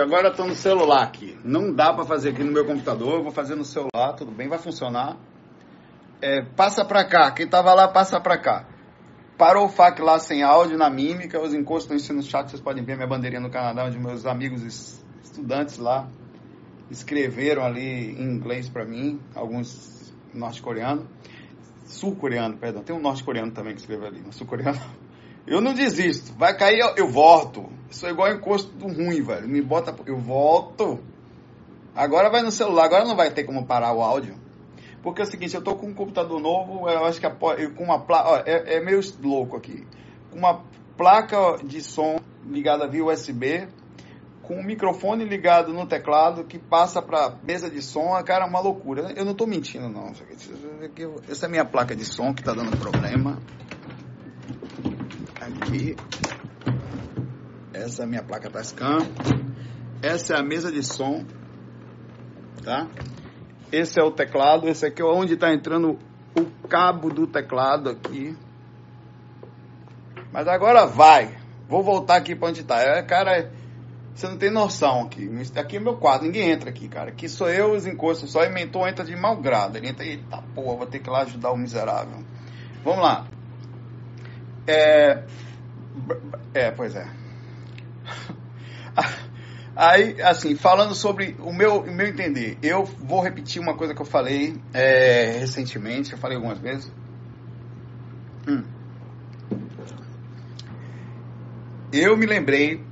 Agora tô no celular aqui. Não dá para fazer aqui no meu computador. Eu vou fazer no celular. Tudo bem, vai funcionar. É, passa para cá. Quem tava lá, passa para cá. Parou o FAC lá sem áudio na mímica. Os encostos estão ensinando no chat. Vocês podem ver minha bandeirinha no Canadá, onde meus amigos estudantes lá escreveram ali em inglês para mim. Alguns norte-coreanos. Sul-coreano, perdão. Tem um norte-coreano também que escreveu ali. Sul-coreano. Eu não desisto. Vai cair, eu, eu volto. Sou igual encosto do ruim, velho. Me bota, eu volto. Agora vai no celular, agora não vai ter como parar o áudio. Porque é o seguinte, eu tô com um computador novo, eu acho que a, com uma placa, é, é meio louco aqui. Com uma placa de som ligada via USB, com um microfone ligado no teclado que passa para mesa de som, a cara é uma loucura. Eu não tô mentindo não. Essa é a minha placa de som que tá dando problema aqui. Essa é a minha placa Tascam. Essa é a mesa de som, tá? Esse é o teclado. Esse aqui é onde está entrando o cabo do teclado aqui. Mas agora vai. Vou voltar aqui para onde está. É, cara, você não tem noção aqui. Aqui é meu quarto. Ninguém entra aqui, cara. Aqui sou eu, os encostos. Só o mentor entra de mau grado. Ele entra, eita porra, vou ter que lá ajudar o miserável. Vamos lá. É, é, pois é. Aí, assim, falando sobre o meu, o meu entender, eu vou repetir uma coisa que eu falei é, recentemente, eu falei algumas vezes. Hum. Eu me lembrei,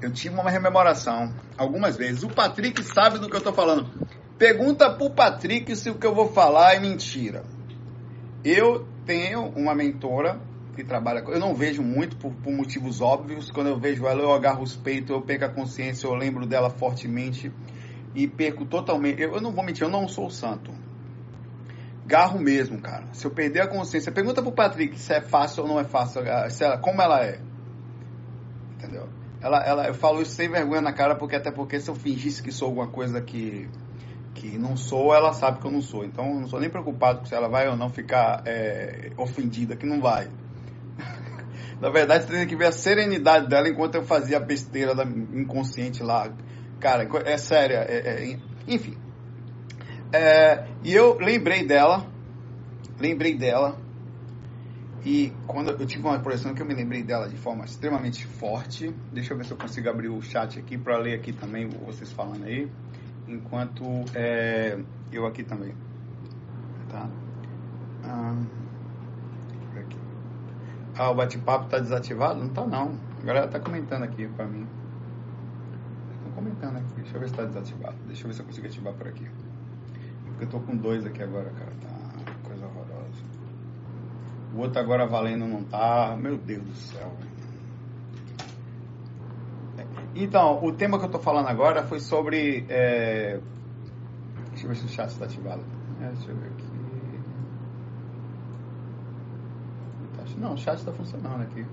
eu tive uma rememoração algumas vezes. O Patrick sabe do que eu estou falando. Pergunta pro Patrick se o que eu vou falar é mentira. Eu tenho uma mentora que trabalha. Eu não vejo muito por, por, motivos óbvios. Quando eu vejo ela, eu agarro os peitos, eu perco a consciência, eu lembro dela fortemente e perco totalmente. Eu, eu não vou mentir, eu não sou santo. Garro mesmo, cara. Se eu perder a consciência, pergunta pro Patrick se é fácil ou não é fácil, se ela, como ela é. Entendeu? Ela, ela, eu falo isso sem vergonha na cara, porque até porque se eu fingisse que sou alguma coisa que, que não sou, ela sabe que eu não sou. Então eu não sou nem preocupado se ela vai ou não ficar é, ofendida, que não vai. Na verdade, tem que ver a serenidade dela enquanto eu fazia a besteira da inconsciente lá. Cara, é séria. É, é, enfim. É, e eu lembrei dela. Lembrei dela. E quando eu tive uma impressão que eu me lembrei dela de forma extremamente forte. Deixa eu ver se eu consigo abrir o chat aqui para ler aqui também vocês falando aí. Enquanto é, eu aqui também. Tá? Ah. Ah, o bate-papo tá desativado? Não tá não. A galera tá comentando aqui pra mim. Estão comentando aqui. Deixa eu ver se tá desativado. Deixa eu ver se eu consigo ativar por aqui. Porque eu tô com dois aqui agora, cara. Tá coisa horrorosa. O outro agora valendo não tá. Meu Deus do céu. Então, o tema que eu tô falando agora foi sobre. É... Deixa eu ver se o chat está ativado. É, deixa eu ver aqui. Não, o chat está funcionando aqui.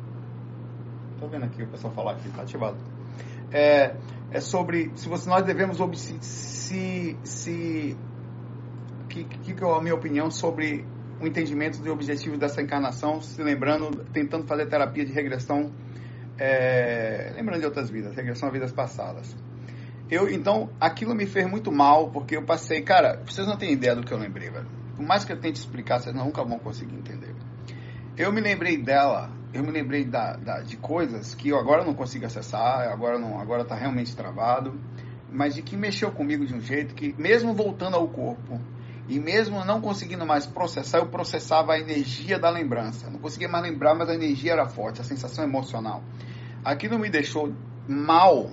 Estou vendo aqui o pessoal falar aqui, está ativado. É, é sobre se você, nós devemos se, se que, que, é a minha opinião sobre o entendimento do objetivo dessa encarnação, se lembrando, tentando fazer terapia de regressão, é, lembrando de outras vidas, regressão a vidas passadas. Eu, então, aquilo me fez muito mal, porque eu passei, cara, vocês não têm ideia do que eu lembrei, velho. Por mais que eu tente explicar, vocês nunca vão conseguir entender eu me lembrei dela, eu me lembrei da, da, de coisas que eu agora não consigo acessar, agora não, agora está realmente travado, mas de que mexeu comigo de um jeito que, mesmo voltando ao corpo, e mesmo não conseguindo mais processar, eu processava a energia da lembrança. Não conseguia mais lembrar, mas a energia era forte, a sensação emocional. Aquilo me deixou mal,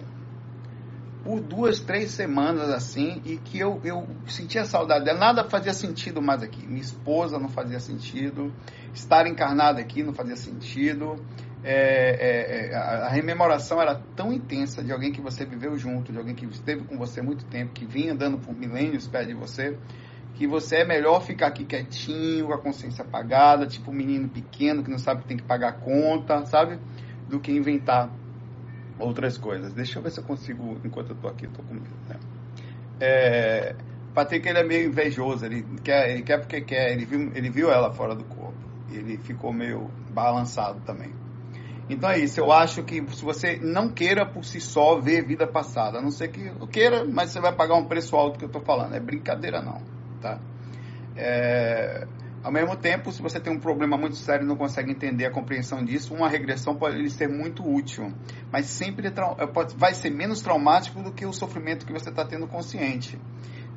por duas, três semanas assim, e que eu, eu sentia saudade dela. Nada fazia sentido mais aqui. Minha esposa não fazia sentido, estar encarnada aqui não fazia sentido. É, é, é a rememoração era tão intensa de alguém que você viveu junto, de alguém que esteve com você muito tempo, que vinha andando por milênios perto de você, que você é melhor ficar aqui quietinho, com a consciência apagada, tipo um menino pequeno que não sabe que tem que pagar a conta, sabe? Do que inventar outras coisas. Deixa eu ver se eu consigo, enquanto eu tô aqui, tô com né? É, Patrick, ele é meio invejoso, ele quer, ele quer porque quer, ele viu, ele viu ela fora do corpo, ele ficou meio balançado também. Então é isso, eu acho que se você não queira por si só ver vida passada, a não ser que queira, mas você vai pagar um preço alto que eu tô falando, é brincadeira não, tá? É, ao mesmo tempo, se você tem um problema muito sério e não consegue entender a compreensão disso, uma regressão pode ser muito útil, mas sempre é vai ser menos traumático do que o sofrimento que você está tendo consciente.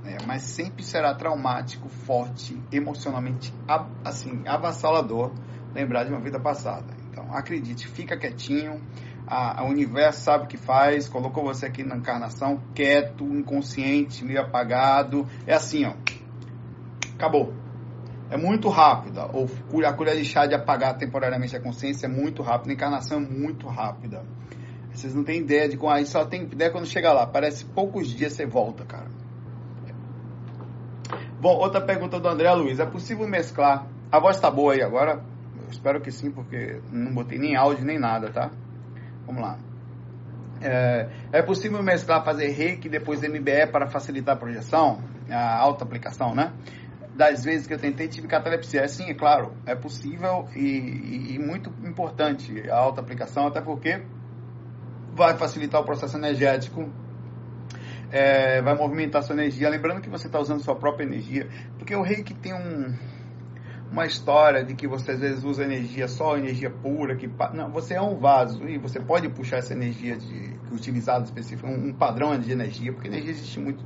Né? Mas sempre será traumático, forte, emocionalmente assim avassalador lembrar de uma vida passada. Então, acredite, fica quietinho. A, a universo sabe o que faz, colocou você aqui na encarnação, quieto, inconsciente, meio apagado. É assim, ó. Acabou é muito rápida. Ou a colher de chá de apagar temporariamente a consciência é muito rápida. A encarnação é muito rápida. Vocês não têm ideia de como. Aí só tem ideia quando chega lá. Parece poucos dias você volta, cara. Bom, outra pergunta do André Luiz. É possível mesclar. A voz tá boa aí agora? Eu espero que sim, porque não botei nem áudio nem nada, tá? Vamos lá. É, é possível mesclar, fazer reiki depois MBE para facilitar a projeção? A alta aplicação, né? Das vezes que eu tentei tive catalepsia. É sim, é claro, é possível e, e, e muito importante a alta aplicação, até porque vai facilitar o processo energético, é, vai movimentar sua energia. Lembrando que você está usando sua própria energia, porque o reiki tem um, uma história de que você às vezes usa energia só energia pura, que não, você é um vaso e você pode puxar essa energia de utilizada específica, um, um padrão de energia, porque energia existe muito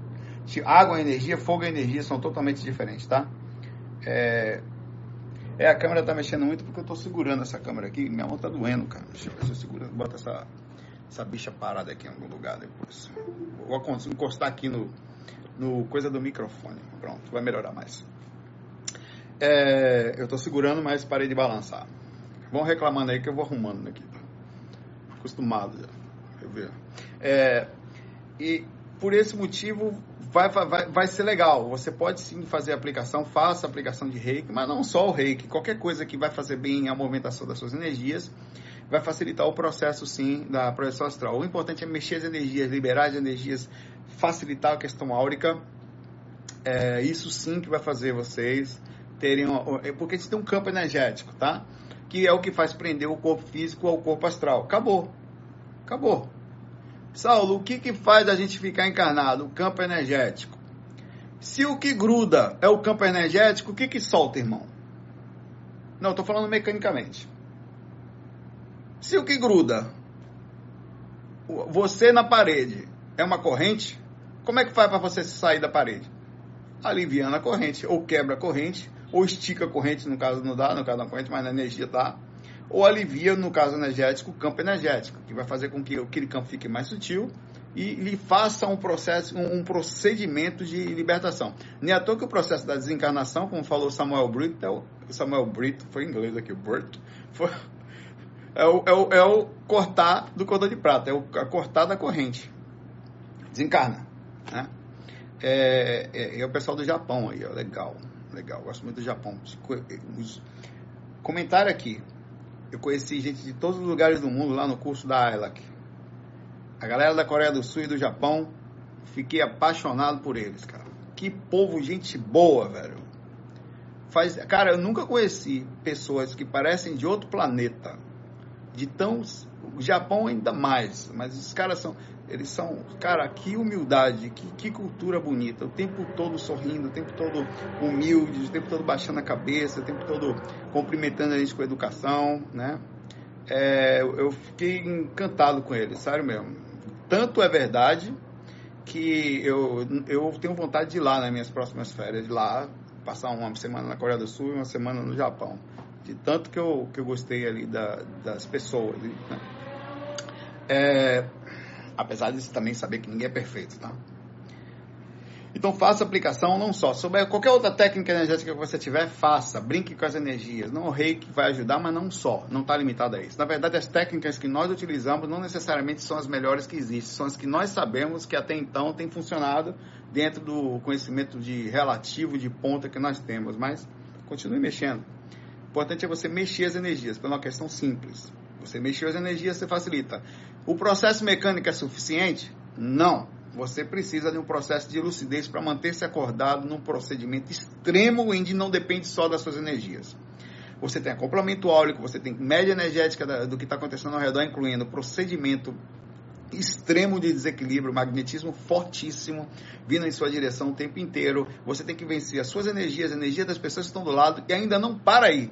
Água é energia, fogo é energia, são totalmente diferentes, tá? É, é a câmera tá mexendo muito porque eu tô segurando essa câmera aqui. Minha mão tá doendo, cara. Deixa eu ver se eu seguro. Bota essa, essa bicha parada aqui em algum lugar depois. Vou encostar aqui no, no coisa do microfone. Pronto, vai melhorar mais. É, eu tô segurando, mas parei de balançar. Vão reclamando aí que eu vou arrumando aqui. Acostumado já. Eu ver. É, e por esse motivo vai, vai, vai ser legal. Você pode sim fazer aplicação, faça aplicação de reiki, mas não só o reiki, qualquer coisa que vai fazer bem a movimentação das suas energias, vai facilitar o processo sim da projeção astral. O importante é mexer as energias, liberar as energias, facilitar a questão áurica. É, isso sim que vai fazer vocês terem. Uma, é porque gente tem um campo energético, tá? Que é o que faz prender o corpo físico ao corpo astral. Acabou. Acabou. Saulo, o que, que faz a gente ficar encarnado? O campo energético. Se o que gruda é o campo energético, o que, que solta, irmão? Não, estou falando mecanicamente. Se o que gruda, você na parede, é uma corrente, como é que faz para você sair da parede? Aliviando a corrente, ou quebra a corrente, ou estica a corrente, no caso não dá, no caso da corrente, mas na energia dá ou alivia, no caso energético, o campo energético, que vai fazer com que aquele campo fique mais sutil e lhe faça um processo, um, procedimento de libertação. Nem à toa que o processo da desencarnação, como falou Samuel Brito, é Samuel Brito, foi em inglês aqui, o foi, é, o, é, o, é o cortar do cordão de prata, é o cortar da corrente. Desencarna. Né? É, é, é, o pessoal do Japão aí, ó, legal, legal, gosto muito do Japão. Os, comentário aqui, eu conheci gente de todos os lugares do mundo lá no curso da AILAC. A galera da Coreia do Sul e do Japão, fiquei apaixonado por eles, cara. Que povo, gente boa, velho. Faz, cara, eu nunca conheci pessoas que parecem de outro planeta. De tão. O Japão ainda mais. Mas os caras são. Eles são, cara, que humildade, que, que cultura bonita. O tempo todo sorrindo, o tempo todo humilde, o tempo todo baixando a cabeça, o tempo todo cumprimentando a gente com educação, né? É, eu fiquei encantado com eles, sério mesmo. Tanto é verdade que eu, eu tenho vontade de ir lá nas minhas próximas férias, de lá, passar uma semana na Coreia do Sul e uma semana no Japão. De tanto que eu, que eu gostei ali da, das pessoas. Né? É, Apesar de também saber que ninguém é perfeito, tá? Então faça aplicação não só sobre qualquer outra técnica energética que você tiver, faça, brinque com as energias. Não o reiki vai ajudar, mas não só, não está limitado a isso. Na verdade, as técnicas que nós utilizamos não necessariamente são as melhores que existem, são as que nós sabemos que até então têm funcionado dentro do conhecimento de relativo de ponta que nós temos, mas continue mexendo. O importante é você mexer as energias, por uma questão simples. Você mexer as energias, você facilita. O processo mecânico é suficiente? Não você precisa de um processo de lucidez para manter-se acordado num procedimento extremo onde não depende só das suas energias. Você tem acoplamento áurico, você tem média energética do que está acontecendo ao redor, incluindo procedimento extremo de desequilíbrio, magnetismo fortíssimo vindo em sua direção o tempo inteiro. Você tem que vencer as suas energias, a energia das pessoas que estão do lado e ainda não para aí.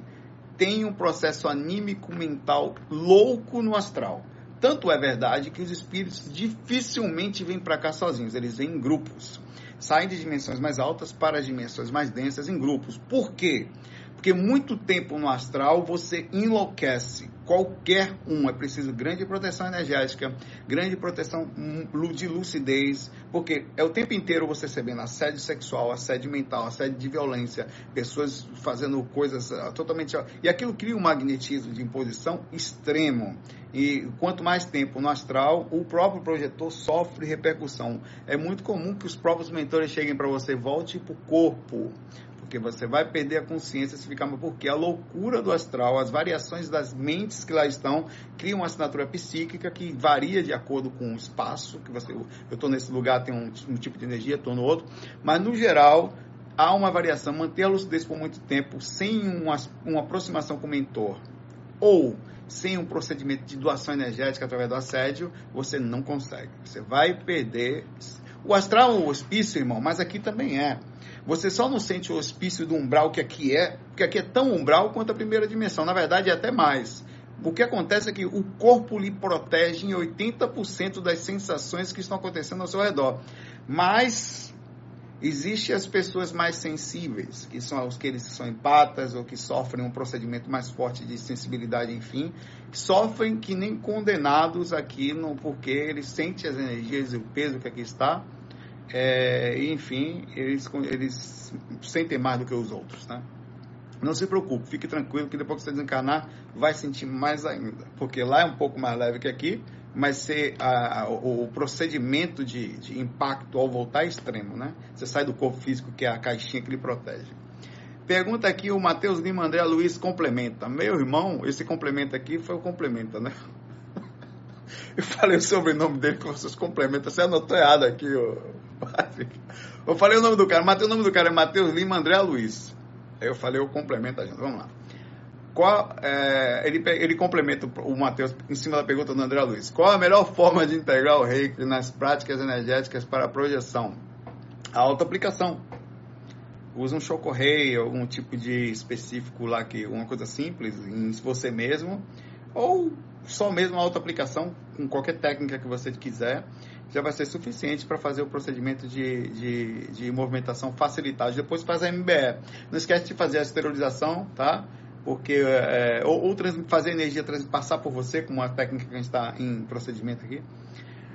Tem um processo anímico mental louco no astral. Tanto é verdade que os espíritos dificilmente vêm para cá sozinhos, eles vêm em grupos. Saem de dimensões mais altas para as dimensões mais densas em grupos. Por quê? Porque muito tempo no astral você enlouquece. Qualquer um. É preciso grande proteção energética, grande proteção de lucidez, porque é o tempo inteiro você recebendo assédio sexual, assédio mental, assédio de violência, pessoas fazendo coisas uh, totalmente. E aquilo cria um magnetismo de imposição extremo. E quanto mais tempo no astral, o próprio projetor sofre repercussão. É muito comum que os próprios mentores cheguem para você, volte para o corpo porque você vai perder a consciência se ficar, porque a loucura do astral, as variações das mentes que lá estão, criam uma assinatura psíquica que varia de acordo com o espaço, que você, eu estou nesse lugar, tem um, um tipo de energia, estou no outro, mas no geral, há uma variação, manter a lucidez por muito tempo, sem uma, uma aproximação com o mentor, ou sem um procedimento de doação energética através do assédio, você não consegue. Você vai perder. O astral é um hospício, irmão, mas aqui também é. Você só não sente o hospício do umbral que aqui é, porque aqui é tão umbral quanto a primeira dimensão. Na verdade, é até mais. O que acontece é que o corpo lhe protege em 80% das sensações que estão acontecendo ao seu redor. Mas Existem as pessoas mais sensíveis, que são os que são empatas ou que sofrem um procedimento mais forte de sensibilidade, enfim, que sofrem que nem condenados aqui, porque eles sentem as energias e o peso que aqui está, é, enfim, eles, eles sentem mais do que os outros, né? Não se preocupe, fique tranquilo que depois que você desencarnar, vai sentir mais ainda. Porque lá é um pouco mais leve que aqui, mas ser a, a, o, procedimento de, de, impacto ao voltar é extremo, né? Você sai do corpo físico, que é a caixinha que lhe protege. Pergunta aqui, o Matheus Lima André Luiz complementa. Meu irmão, esse complemento aqui foi o complemento, né? Eu falei o sobrenome dele com vocês complementam. Você anotou errado aqui, ó. Eu falei o nome do cara, Mateus, o nome do cara é Matheus Lima André Luiz. Aí eu falei o complemento a gente. Vamos lá. Qual, é, ele, ele complementa o Matheus em cima da pergunta do André Luiz. Qual a melhor forma de integrar o reiki nas práticas energéticas para a projeção? A auto-aplicação. Usa um chocorrei, algum tipo de específico lá, que uma coisa simples, em você mesmo, ou só mesmo a auto-aplicação, com qualquer técnica que você quiser, já vai ser suficiente para fazer o procedimento de, de, de movimentação facilitado. Depois faz a MBE. Não esquece de fazer a esterilização, tá? Porque, é, ou, ou fazer a energia passar por você, com uma técnica que a gente está em procedimento aqui.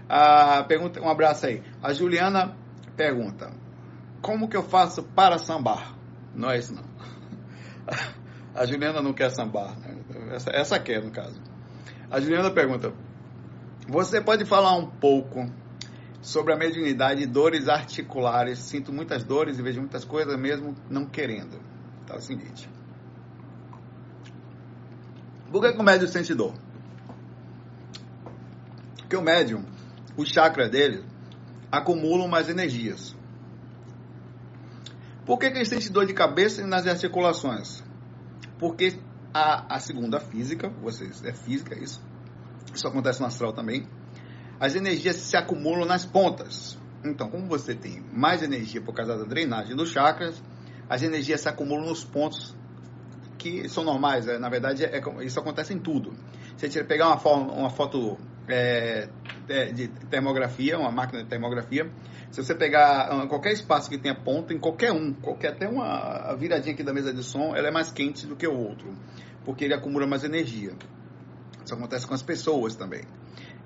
A pergunta, um abraço aí. A Juliana pergunta: Como que eu faço para sambar? Não é isso, não. A Juliana não quer sambar. Né? Essa, essa quer, no caso. A Juliana pergunta: Você pode falar um pouco sobre a mediunidade e dores articulares? Sinto muitas dores e vejo muitas coisas mesmo não querendo. Tá é o seguinte. Por que, que o médium sente dor? Porque o médium, o chakra dele, acumulam mais energias. Por que, que ele sente dor de cabeça nas articulações? Porque a, a segunda física, vocês, é física isso, isso acontece no astral também, as energias se acumulam nas pontas. Então, como você tem mais energia por causa da drenagem dos chakras, as energias se acumulam nos pontos que são normais. É, na verdade, é, isso acontece em tudo. Se gente pegar uma, uma foto é, de termografia, uma máquina de termografia, se você pegar ah, qualquer espaço que tenha ponta, em qualquer um, qualquer até uma viradinha aqui da mesa de som, ela é mais quente do que o outro, porque ele acumula mais energia. Isso acontece com as pessoas também.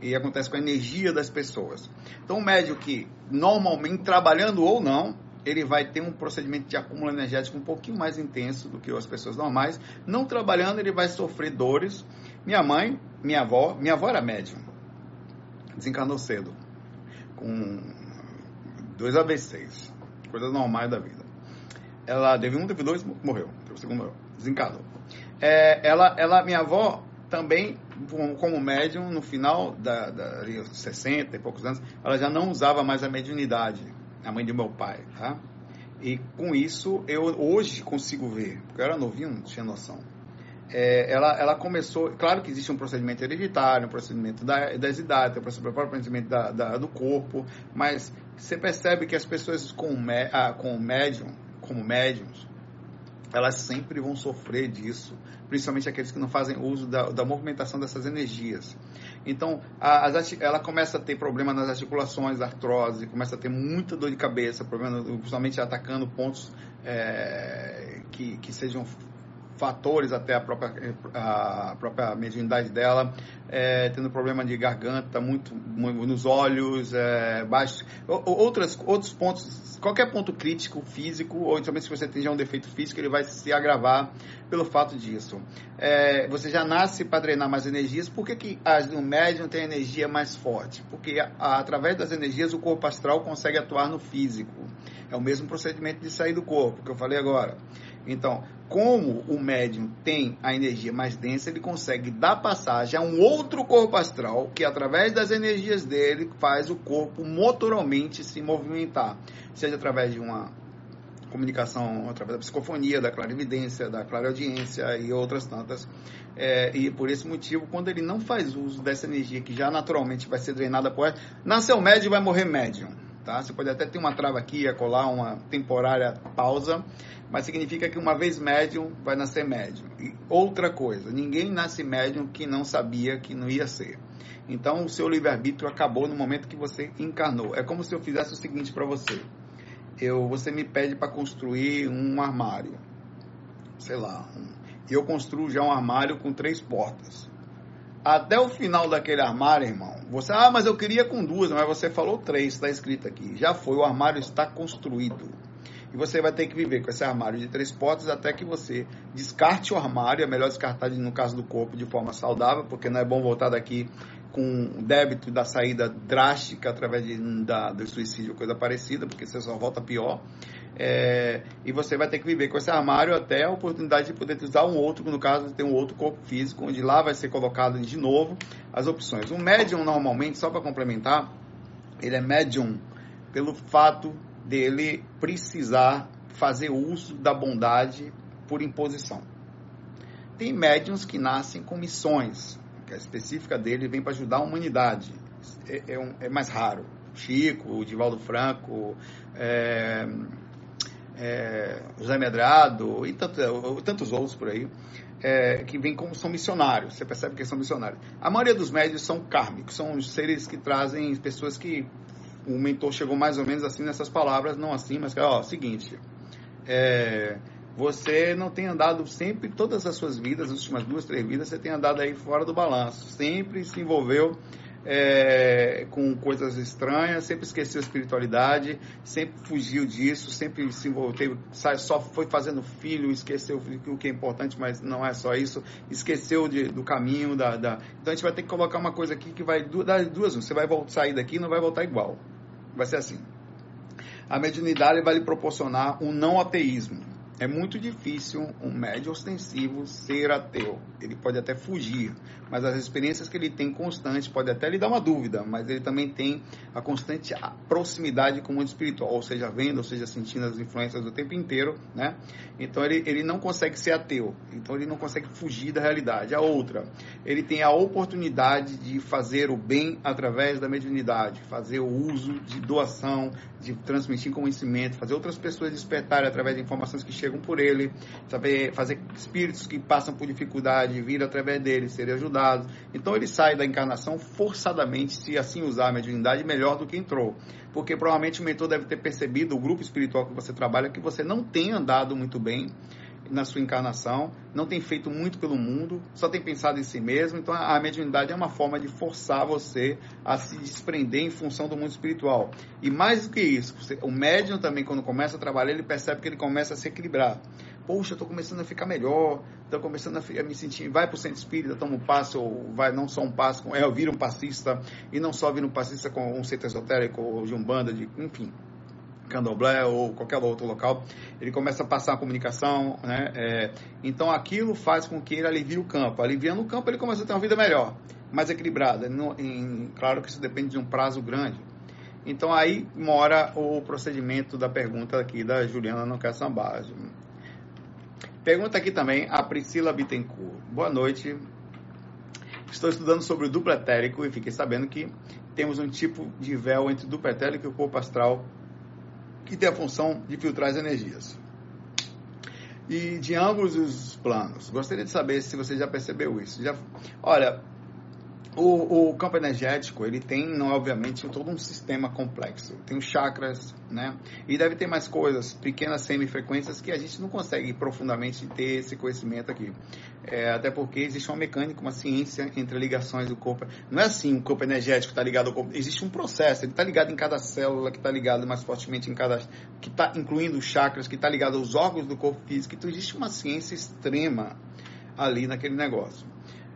E acontece com a energia das pessoas. Então, o médium que normalmente trabalhando ou não, ele vai ter um procedimento de acúmulo energético um pouquinho mais intenso do que as pessoas normais. Não trabalhando, ele vai sofrer dores. Minha mãe, minha avó, minha avó era médium, desencarnou cedo, com dois AVCs, coisas normais da vida. Ela teve um, teve dois, morreu, teve o segundo morreu, desencarnou. É, ela, ela, minha avó também, como médium, no final da, da ali, 60 e poucos anos, ela já não usava mais a mediunidade a mãe de meu pai, tá? E com isso eu hoje consigo ver, porque eu era novinho, não tinha noção. É, ela, ela começou, claro que existe um procedimento hereditário, um procedimento da, das idades, um procedimento da, da, do corpo, mas você percebe que as pessoas com, ah, com médium, como médiums, elas sempre vão sofrer disso, principalmente aqueles que não fazem uso da, da movimentação dessas energias. Então, a, ela começa a ter problema nas articulações, artrose, começa a ter muita dor de cabeça, problema, principalmente atacando pontos é, que, que sejam fatores até a própria, a própria mediunidade dela, é, tendo problema de garganta, muito, muito nos olhos, é, baixo, outras, outros pontos, qualquer ponto crítico físico, ou também se você tem já um defeito físico, ele vai se agravar pelo fato disso. É, você já nasce para drenar mais energias, por que, que as do médium tem energia mais forte? Porque a, através das energias o corpo astral consegue atuar no físico. É o mesmo procedimento de sair do corpo, que eu falei agora. Então, como o médium tem a energia mais densa, ele consegue dar passagem a um outro corpo astral que, através das energias dele, faz o corpo motoralmente se movimentar, seja através de uma comunicação, através da psicofonia, da clarividência, da clareaudiência e outras tantas. É, e por esse motivo, quando ele não faz uso dessa energia que já naturalmente vai ser drenada por ela, nasceu médium vai morrer médium. Tá? Você pode até ter uma trava aqui, colar uma temporária pausa, mas significa que uma vez médium, vai nascer médium. E outra coisa, ninguém nasce médium que não sabia que não ia ser. Então, o seu livre-arbítrio acabou no momento que você encarnou. É como se eu fizesse o seguinte para você. Eu, você me pede para construir um armário. Sei lá. Um, eu construo já um armário com três portas. Até o final daquele armário, irmão, você, ah, mas eu queria com duas, mas você falou três, está escrito aqui. Já foi, o armário está construído. E você vai ter que viver com esse armário de três portas até que você descarte o armário. É melhor descartar, no caso do corpo, de forma saudável, porque não é bom voltar daqui com débito da saída drástica através de, da, do suicídio ou coisa parecida, porque você só volta pior. É, e você vai ter que viver com esse armário até a oportunidade de poder usar um outro, no caso ter um outro corpo físico, onde lá vai ser colocado de novo as opções. O médium, normalmente, só para complementar, ele é médium pelo fato dele precisar fazer uso da bondade por imposição. Tem médiums que nascem com missões, que a específica dele vem para ajudar a humanidade. É, é, um, é, mais raro. Chico, Divaldo Franco, é, é, José Medrado e tanto, tantos outros por aí, é, que vêm como são missionários. Você percebe que são missionários. A maioria dos médios são kármicos, são seres que trazem pessoas que o mentor chegou mais ou menos assim nessas palavras, não assim, mas ó, seguinte, é, você não tem andado sempre, todas as suas vidas, as últimas duas, três vidas, você tem andado aí fora do balanço, sempre se envolveu é, com coisas estranhas, sempre esqueceu a espiritualidade, sempre fugiu disso, sempre se envolveu, só foi fazendo filho, esqueceu o que é importante, mas não é só isso, esqueceu de, do caminho, da, da, Então a gente vai ter que colocar uma coisa aqui que vai dar duas, você vai sair daqui e não vai voltar igual. Vai ser assim. A mediunidade vai lhe proporcionar um não ateísmo. É muito difícil um médio ostensivo ser ateu. Ele pode até fugir, mas as experiências que ele tem constantes pode até lhe dar uma dúvida, mas ele também tem a constante proximidade com o mundo espiritual, ou seja, vendo, ou seja, sentindo as influências do tempo inteiro, né? Então ele, ele não consegue ser ateu, então ele não consegue fugir da realidade. A outra, ele tem a oportunidade de fazer o bem através da mediunidade, fazer o uso de doação, de transmitir conhecimento, fazer outras pessoas despertarem através de informações que chegam por ele, saber fazer espíritos que passam por dificuldade vir através dele, serem ajudados. Então ele sai da encarnação forçadamente, se assim usar a mediunidade, melhor do que entrou. Porque provavelmente o mentor deve ter percebido, o grupo espiritual que você trabalha, que você não tem andado muito bem na sua encarnação, não tem feito muito pelo mundo, só tem pensado em si mesmo. Então a mediunidade é uma forma de forçar você a se desprender em função do mundo espiritual. E mais do que isso, o médium também, quando começa a trabalhar, ele percebe que ele começa a se equilibrar. Poxa, estou começando a ficar melhor, estou começando a, me sentir. Vai para o centro espírita, toma um passo, ou vai não só um passo, é, vira um passista, e não só vira um passista com um centro esotérico, ou de um banda, de, enfim, candomblé ou qualquer outro local, ele começa a passar a comunicação, né? É, então aquilo faz com que ele alivie o campo. Aliviando o campo, ele começa a ter uma vida melhor, mais equilibrada. Em, claro que isso depende de um prazo grande. Então aí mora o procedimento da pergunta aqui da Juliana no Caçambage. Pergunta aqui também a Priscila Bittencourt. Boa noite. Estou estudando sobre o duplo etérico e fiquei sabendo que temos um tipo de véu entre o duplo etérico e o corpo astral que tem a função de filtrar as energias. E de ambos os planos. Gostaria de saber se você já percebeu isso. Já, olha, o, o, campo energético, ele tem, obviamente, todo um sistema complexo. Tem os chakras, né? E deve ter mais coisas, pequenas semifrequências, que a gente não consegue profundamente ter esse conhecimento aqui. É, até porque existe uma mecânica, uma ciência entre ligações do corpo. Não é assim, o corpo energético está ligado ao corpo. Existe um processo, ele está ligado em cada célula, que está ligado mais fortemente em cada... que está incluindo os chakras, que está ligado aos órgãos do corpo físico. Então existe uma ciência extrema ali naquele negócio.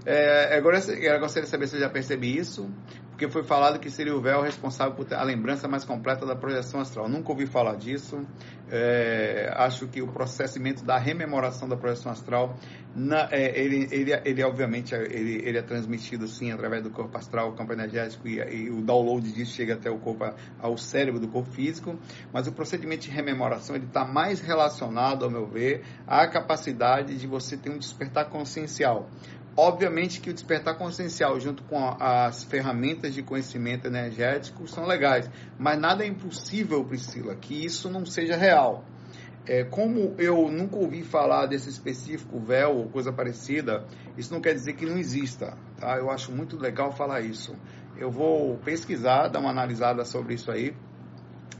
É, agora, eu gostaria de saber se eu já percebi isso, porque foi falado que seria o véu responsável por a lembrança mais completa da projeção astral. Nunca ouvi falar disso. É, acho que o processamento da rememoração da projeção astral, na, é, ele, ele, ele, obviamente ele, ele, é transmitido sim através do corpo astral, campo energético e, e, o download disso chega até o corpo, ao cérebro do corpo físico. Mas o procedimento de rememoração ele está mais relacionado, ao meu ver, à capacidade de você ter um despertar consciencial. Obviamente que o despertar consciencial, junto com as ferramentas de conhecimento energético, são legais, mas nada é impossível, Priscila, que isso não seja real. É, como eu nunca ouvi falar desse específico véu ou coisa parecida, isso não quer dizer que não exista. Tá? Eu acho muito legal falar isso. Eu vou pesquisar, dar uma analisada sobre isso aí,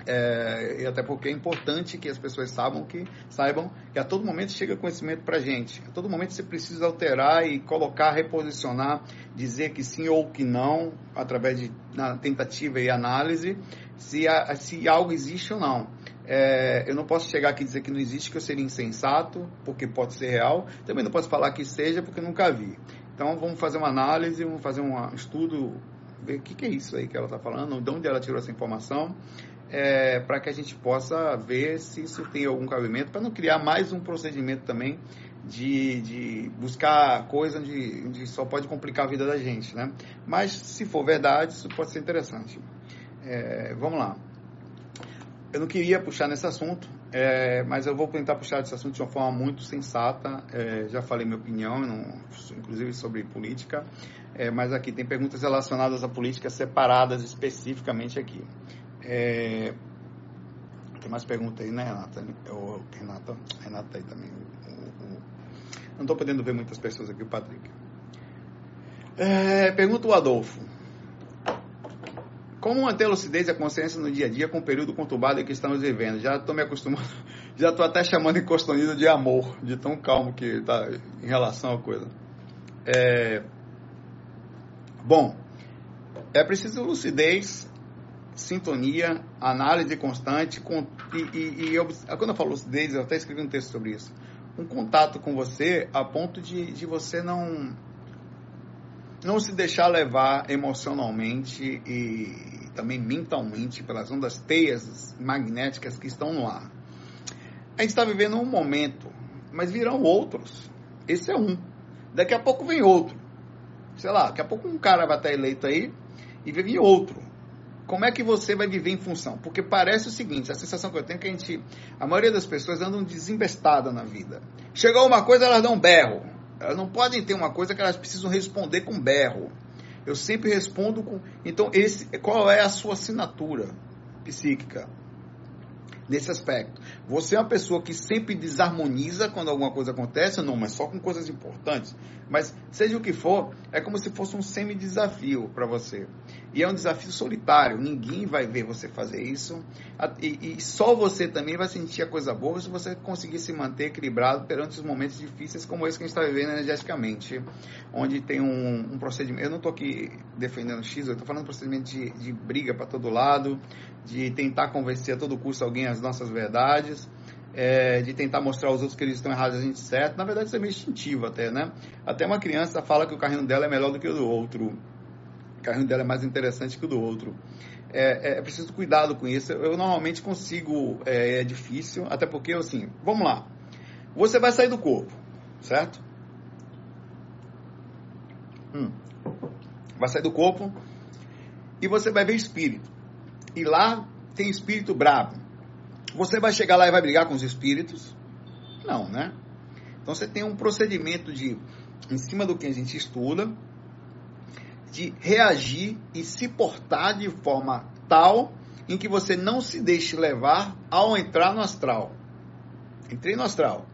é, e até porque é importante que as pessoas saibam que, saibam que a todo momento chega conhecimento para a gente. A todo momento você precisa alterar e colocar, reposicionar, dizer que sim ou que não, através de na tentativa e análise, se, a, se algo existe ou não. É, eu não posso chegar aqui e dizer que não existe, que eu seria insensato, porque pode ser real. Também não posso falar que seja, porque nunca vi. Então vamos fazer uma análise, vamos fazer um estudo, ver o que, que é isso aí que ela está falando, de onde ela tirou essa informação é, para que a gente possa ver se isso tem algum cabimento, para não criar mais um procedimento também de, de buscar coisa onde, onde, só pode complicar a vida da gente, né? Mas se for verdade, isso pode ser interessante. É, vamos lá. Eu não queria puxar nesse assunto, é, mas eu vou tentar puxar esse assunto de uma forma muito sensata. É, já falei minha opinião, não, inclusive sobre política, é, mas aqui tem perguntas relacionadas à política separadas especificamente aqui. É... Tem mais perguntas aí, né, Renata? Eu, Renata, Renata aí também. O, o, o... Não estou podendo ver muitas pessoas aqui, o Patrick. É... Pergunta o Adolfo. Como manter a lucidez e a consciência no dia a dia com o período conturbado em que estamos vivendo? Já estou me acostumando, já estou até chamando em Costonido de amor, de tão calmo que está em relação à coisa. É... Bom, é preciso lucidez sintonia, análise constante, com, e, e, e eu, quando eu falo lucidez, eu até escrevi um texto sobre isso, um contato com você a ponto de, de você não não se deixar levar emocionalmente e também mentalmente pelas ondas teias magnéticas que estão no ar. A gente está vivendo um momento, mas virão outros. Esse é um. Daqui a pouco vem outro. Sei lá, daqui a pouco um cara vai estar eleito aí e vir outro como é que você vai viver em função? Porque parece o seguinte, a sensação que eu tenho é que a gente, a maioria das pessoas andam desembestada na vida. Chegou uma coisa, elas dão um berro. Elas não podem ter uma coisa que elas precisam responder com berro. Eu sempre respondo com. Então, esse, qual é a sua assinatura psíquica? Nesse aspecto. Você é uma pessoa que sempre desarmoniza quando alguma coisa acontece, não, mas só com coisas importantes. Mas seja o que for, é como se fosse um semi-desafio para você. E é um desafio solitário, ninguém vai ver você fazer isso. E, e, só você também vai sentir a coisa boa se você conseguir se manter equilibrado perante os momentos difíceis como esse que a gente está vivendo energeticamente, onde tem um, um procedimento. Eu não estou aqui defendendo X, eu estou falando procedimento de, de briga para todo lado, de tentar convencer a todo custo alguém as nossas verdades. É, de tentar mostrar aos outros que eles estão errados e a gente certo. Na verdade, isso é meio instintivo até, né? Até uma criança fala que o carrinho dela é melhor do que o do outro. O carrinho dela é mais interessante que o do outro. É, é, é preciso cuidado com isso. Eu, eu normalmente consigo, é, é, difícil, até porque, assim, vamos lá. Você vai sair do corpo, certo? Hum. Vai sair do corpo e você vai ver espírito. E lá tem espírito bravo. Você vai chegar lá e vai brigar com os espíritos? Não, né? Então você tem um procedimento de, em cima do que a gente estuda, de reagir e se portar de forma tal em que você não se deixe levar ao entrar no astral. Entrei no astral.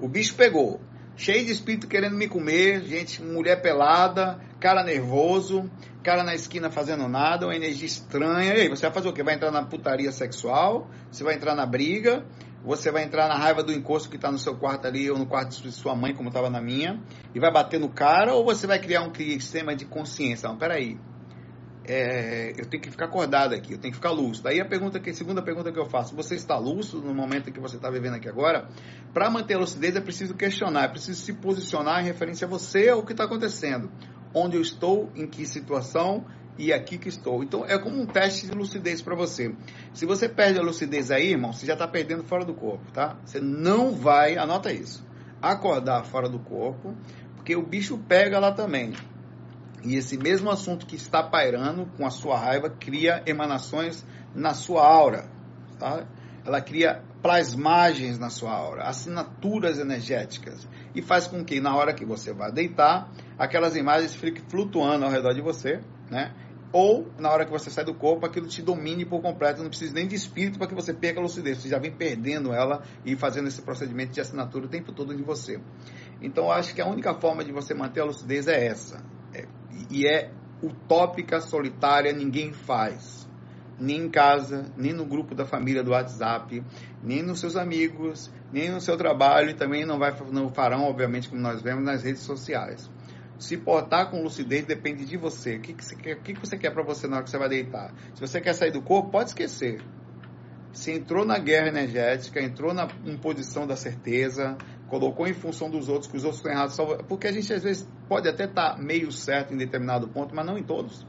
O bicho pegou. Cheio de espírito querendo me comer, gente, mulher pelada, cara nervoso, cara na esquina fazendo nada, uma energia estranha. E aí, você vai fazer o quê? Vai entrar na putaria sexual? Você vai entrar na briga? Você vai entrar na raiva do encosto que está no seu quarto ali, ou no quarto de sua mãe, como estava na minha, e vai bater no cara? Ou você vai criar um sistema de consciência? Não, peraí é, eu tenho que ficar acordado aqui, eu tenho que ficar lúcido. Aí a pergunta que, segunda pergunta que eu faço, você está lúcido no momento que você está vivendo aqui agora? Para manter a lucidez é preciso questionar, é preciso se posicionar em referência a você ou o que está acontecendo. Onde eu estou, em que situação e aqui que estou. Então é como um teste de lucidez para você. Se você perde a lucidez aí, irmão, você já está perdendo fora do corpo, tá? Você não vai, anota isso, acordar fora do corpo, porque o bicho pega lá também. E esse mesmo assunto que está pairando com a sua raiva cria emanações na sua aura. Tá? Ela cria plasmagens na sua aura, assinaturas energéticas. E faz com que na hora que você vai deitar, aquelas imagens fiquem flutuando ao redor de você, né? Ou na hora que você sai do corpo, aquilo te domine por completo, não precisa nem de espírito para que você perca a lucidez. Você já vem perdendo ela e fazendo esse procedimento de assinatura o tempo todo de você. Então, eu acho que a única forma de você manter a lucidez é essa e é utópica, solitária, ninguém faz. Nem em casa, nem no grupo da família do WhatsApp, nem nos seus amigos, nem no seu trabalho e também não, vai, não farão, obviamente, como nós vemos nas redes sociais. Se portar com lucidez depende de você. O que, que você quer, que, que quer para você na hora que você vai deitar? Se você quer sair do corpo, pode esquecer. Se entrou na guerra energética, entrou na imposição da certeza, colocou em função dos outros, que os outros estão errados, porque a gente às vezes pode até estar tá meio certo em determinado ponto, mas não em todos.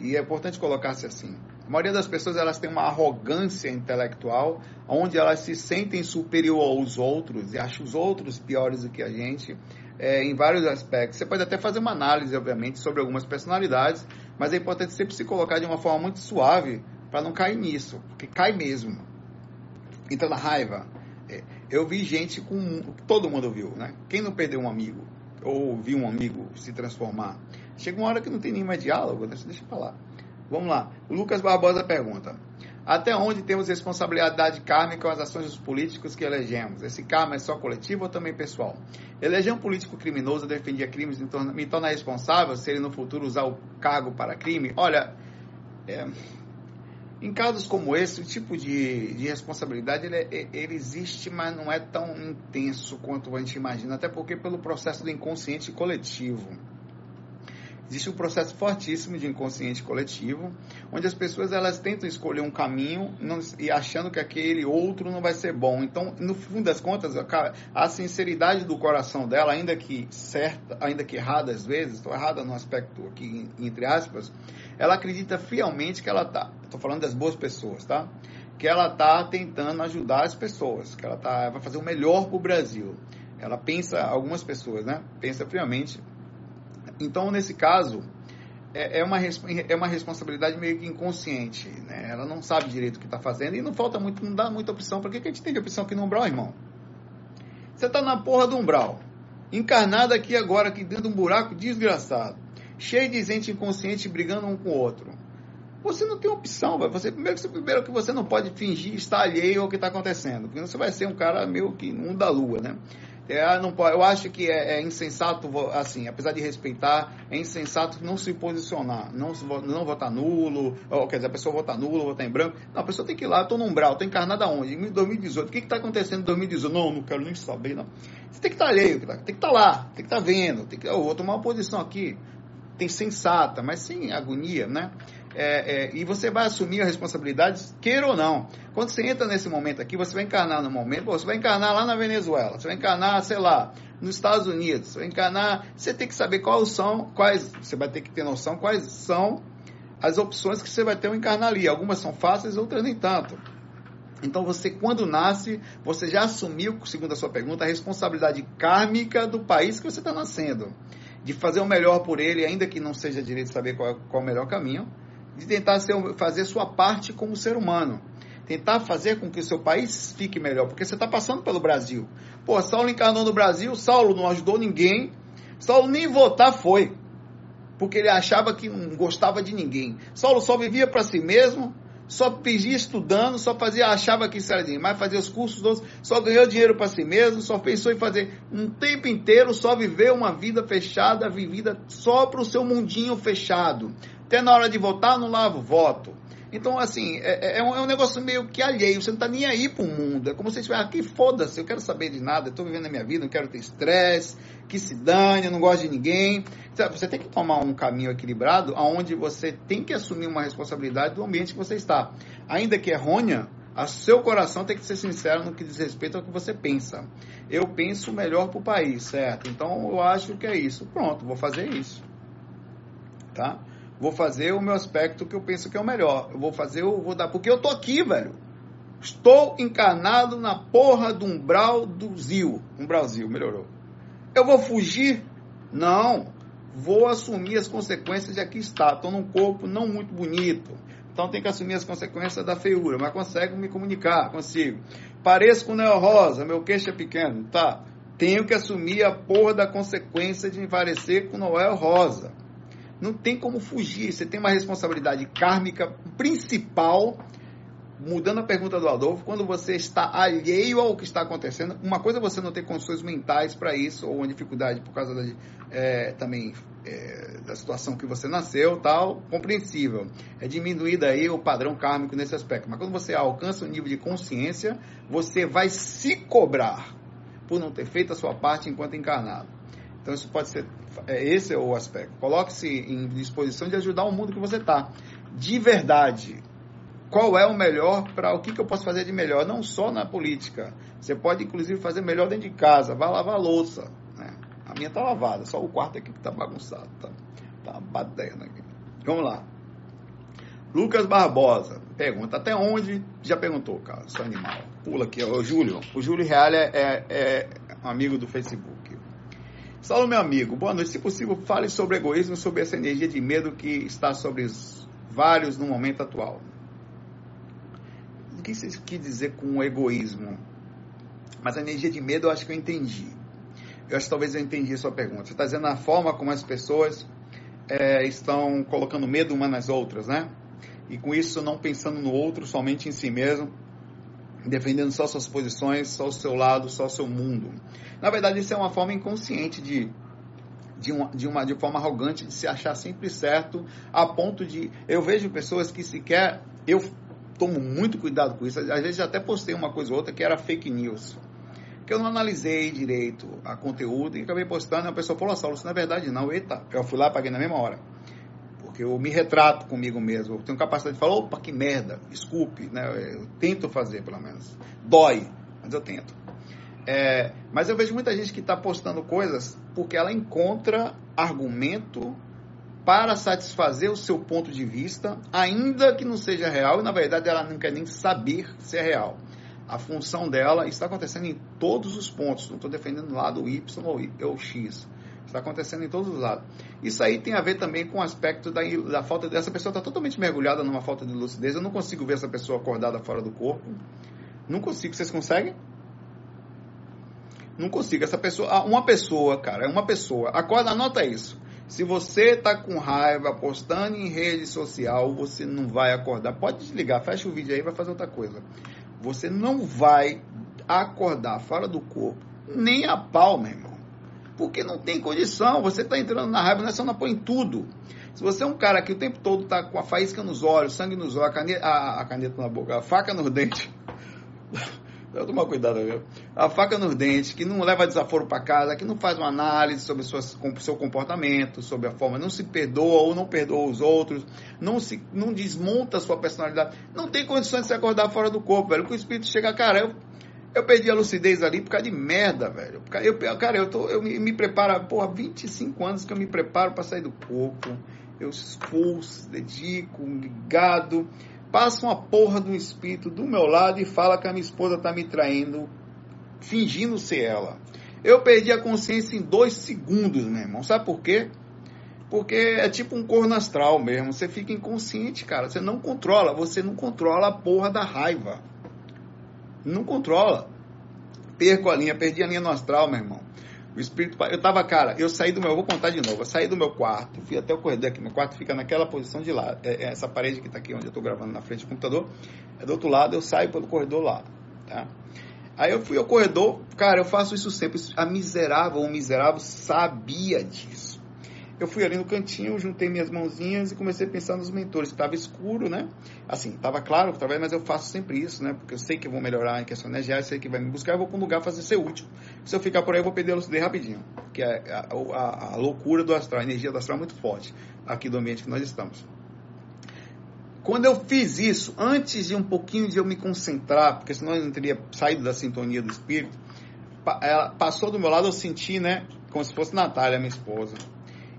E é importante colocar-se assim. A maioria das pessoas elas têm uma arrogância intelectual, onde elas se sentem superior aos outros e acham os outros piores do que a gente é, em vários aspectos. Você pode até fazer uma análise, obviamente, sobre algumas personalidades, mas é importante sempre se colocar de uma forma muito suave para não cair nisso, porque cai mesmo. Então, na raiva, é, eu vi gente com. Todo mundo viu, né? Quem não perdeu um amigo? Ou viu um amigo se transformar? Chega uma hora que não tem nem mais diálogo, né? deixa eu falar. Vamos lá. O Lucas Barbosa pergunta: Até onde temos responsabilidade kármica com as ações dos políticos que elegemos? Esse karma é só coletivo ou também pessoal? Eleger um político criminoso defendia crimes me torna responsável se ele no futuro usar o cargo para crime? Olha, é, em casos como esse, o tipo de, de responsabilidade ele, é, ele, existe, mas não é tão intenso quanto a gente imagina, até porque pelo processo do inconsciente coletivo. Existe um processo fortíssimo de inconsciente coletivo, onde as pessoas elas tentam escolher um caminho não, e achando que aquele outro não vai ser bom. Então, no fim das contas, a sinceridade do coração dela, ainda que certa, ainda que errada às vezes, estou errada no aspecto aqui entre aspas, ela acredita fielmente que ela tá, estou falando das boas pessoas, tá? Que ela tá tentando ajudar as pessoas, que ela tá, vai fazer o melhor para o Brasil. Ela pensa, algumas pessoas, né? Pensa friamente. Então, nesse caso, é, é uma, é uma responsabilidade meio que inconsciente, né? Ela não sabe direito o que está fazendo e não falta muito, não dá muita opção. Por que, que a gente tem de opção aqui no umbral, irmão? Você está na porra do umbral, encarnado aqui agora, aqui dentro de um buraco desgraçado cheio de gente inconsciente brigando um com o outro. você não tem opção. Você, primeiro, primeiro que você não pode fingir estar alheio ao que está acontecendo, porque você vai ser um cara meio que um da lua, né? É, não pode, eu acho que é, é, insensato, assim, apesar de respeitar, é insensato não se posicionar, não, não votar nulo, ou, quer dizer, a pessoa votar nulo, votar em branco. Não, a pessoa tem que ir lá, estou no umbral, estou encarnado aonde? Em 2018. O que está acontecendo em 2018? Não, não quero nem saber, não. Você tem que estar tá alheio, tem que estar tá lá, tem que estar tá vendo, tem que, eu vou tomar uma posição aqui, tem sensata, mas sem agonia, né? É, é, e você vai assumir a responsabilidade, queira ou não. Quando você entra nesse momento aqui, você vai encarnar no momento, você vai encarnar lá na Venezuela, você vai encarnar, sei lá, nos Estados Unidos, você vai encarnar. Você tem que saber quais são, quais, você vai ter que ter noção quais são as opções que você vai ter ao encarnar ali. Algumas são fáceis, outras nem tanto. Então você, quando nasce, você já assumiu, segundo a sua pergunta, a responsabilidade kármica do país que você está nascendo. De fazer o melhor por ele, ainda que não seja direito saber qual, qual é o melhor caminho de tentar ser, fazer sua parte como ser humano. Tentar fazer com que o seu país fique melhor, porque você está passando pelo Brasil. Pô, Saulo encarnou no Brasil, Saulo não ajudou ninguém, Saulo nem votar foi, porque ele achava que não gostava de ninguém. Saulo só vivia para si mesmo, só pedia estudando, só fazia, achava que isso era mas fazia os cursos todos, só ganhou dinheiro para si mesmo, só pensou em fazer um tempo inteiro, só viver uma vida fechada, vivida só para o seu mundinho fechado. Até na hora de votar, não lava o voto. Então, assim, é, é, é, um, é, um, negócio meio que alheio. Você não está nem aí para o mundo. É como se você estivesse, ah, que foda-se, eu quero saber de nada, estou vivendo a minha vida, não quero ter estresse, que se dane, eu não gosto de ninguém. Você tem que tomar um caminho equilibrado, onde você tem que assumir uma responsabilidade do ambiente que você está. Ainda que errônea, a seu coração tem que ser sincero no que diz respeito ao que você pensa. Eu penso melhor para o país, certo? Então eu acho que é isso. Pronto, vou fazer isso. Tá? Vou fazer o meu aspecto que eu penso que é o melhor. Eu vou fazer, eu vou dar. Porque eu tô aqui, velho. Estou encarnado na porra do umbral do Zil. Umbralzil, melhorou. Eu vou fugir? Não. Vou assumir as consequências de aqui estar. Estou num corpo não muito bonito. Então tem que assumir as consequências da feiura. Mas consigo me comunicar, consigo. Pareço com Neo Rosa, meu queixo é pequeno. Tá. Tenho que assumir a porra da consequência de me parecer com Noel Rosa. Não tem como fugir. Você tem uma responsabilidade kármica principal. Mudando a pergunta do Adolfo, quando você está alheio ao que está acontecendo, uma coisa é você não ter condições mentais para isso, ou uma dificuldade por causa da, é, também é, da situação que você nasceu, tal, compreensível. É diminuir daí o padrão kármico nesse aspecto. Mas quando você alcança um nível de consciência, você vai se cobrar por não ter feito a sua parte enquanto encarnado. Então isso pode ser, é, esse é o aspecto. Coloque-se em disposição de ajudar o mundo que você está. De verdade. Qual é o melhor para o que, que eu posso fazer de melhor? Não só na política. Você pode, inclusive, fazer melhor dentro de casa. Vai lavar a louça. Né? A minha está lavada, só o quarto aqui que está bagunçado. Tá, tá batendo aqui. Vamos lá. Lucas Barbosa pergunta: até onde? Já perguntou, cara, seu animal. Pula aqui, o Júlio. O Júlio Real é, é, é amigo do Facebook. Saulo, meu amigo, boa noite. Se possível, fale sobre egoísmo, sobre essa energia de medo que está sobre os vários no momento atual. O que você quis dizer com egoísmo? Mas a energia de medo eu acho que eu entendi. Eu acho que talvez eu entendi a sua pergunta. Você está dizendo a forma como as pessoas é, estão colocando medo umas nas outras, né? E com isso não pensando no outro, somente em si mesmo, defendendo só suas posições, só o seu lado, só o seu mundo. Na verdade, isso é uma forma inconsciente de, de, uma, de, uma, de forma arrogante de se achar sempre certo, a ponto de. Eu vejo pessoas que sequer. Eu tomo muito cuidado com isso. Às vezes até postei uma coisa ou outra que era fake news. Que eu não analisei direito a conteúdo e acabei postando. E a pessoa falou: Saulo, isso não é verdade, não. Eita, eu fui lá paguei na mesma hora. Porque eu me retrato comigo mesmo. Eu tenho capacidade de falar: opa, que merda, desculpe. Né? Eu tento fazer, pelo menos. Dói, mas eu tento. É, mas eu vejo muita gente que está postando coisas porque ela encontra argumento para satisfazer o seu ponto de vista, ainda que não seja real, e na verdade ela não quer nem saber se é real. A função dela está acontecendo em todos os pontos, não estou defendendo lado Y ou X. Está acontecendo em todos os lados. Isso aí tem a ver também com o aspecto da, da falta dessa pessoa está totalmente mergulhada numa falta de lucidez. Eu não consigo ver essa pessoa acordada fora do corpo. Não consigo. Vocês conseguem? Não consigo. Essa pessoa, ah, uma pessoa, cara, é uma pessoa. Acorda, anota isso. Se você tá com raiva, postando em rede social, você não vai acordar. Pode desligar, fecha o vídeo aí, vai fazer outra coisa. Você não vai acordar fora do corpo, nem a pau, meu irmão. Porque não tem condição, você tá entrando na raiva, não é põe tudo. Se você é um cara que o tempo todo tá com a faísca nos olhos, sangue nos olhos, a caneta, a, a caneta na boca, a faca nos dentes. Eu tomar cuidado, viu? A faca nos dentes, que não leva desaforo para casa, que não faz uma análise sobre o seu comportamento, sobre a forma, não se perdoa ou não perdoa os outros, não se não desmonta a sua personalidade, não tem condições de se acordar fora do corpo, velho. Que o espírito chega, cara, eu, eu perdi a lucidez ali por causa de merda, velho. Eu, cara, eu, tô, eu me, me preparo, porra, 25 anos que eu me preparo para sair do corpo. Eu expulso, dedico, ligado passa uma porra do espírito do meu lado e fala que a minha esposa tá me traindo, fingindo ser ela. Eu perdi a consciência em dois segundos, meu irmão. Sabe por quê? Porque é tipo um corno astral mesmo. Você fica inconsciente, cara. Você não controla. Você não controla a porra da raiva. Não controla. Perco a linha, perdi a linha no astral, meu irmão. O espírito. Eu tava, cara, eu saí do meu. Eu vou contar de novo. Eu saí do meu quarto, fui até o corredor aqui. Meu quarto fica naquela posição de lá. É, é essa parede que tá aqui onde eu tô gravando na frente do computador. É do outro lado, eu saio pelo corredor lá. Tá? Aí eu fui ao corredor, cara, eu faço isso sempre. A miserável, o miserável sabia disso eu fui ali no cantinho, juntei minhas mãozinhas e comecei a pensar nos mentores. Estava escuro, né? Assim, estava claro através, mas eu faço sempre isso, né? Porque eu sei que eu vou melhorar em questão energética, sei que vai me buscar, eu vou para um lugar fazer ser útil. Se eu ficar por aí, eu vou perder a lucidez rapidinho. Que é a, a, a loucura do astral, a energia do astral é muito forte aqui do ambiente que nós estamos. Quando eu fiz isso, antes de um pouquinho de eu me concentrar, porque senão eu não teria saído da sintonia do espírito, ela passou do meu lado, eu senti, né? Como se fosse Natália, minha esposa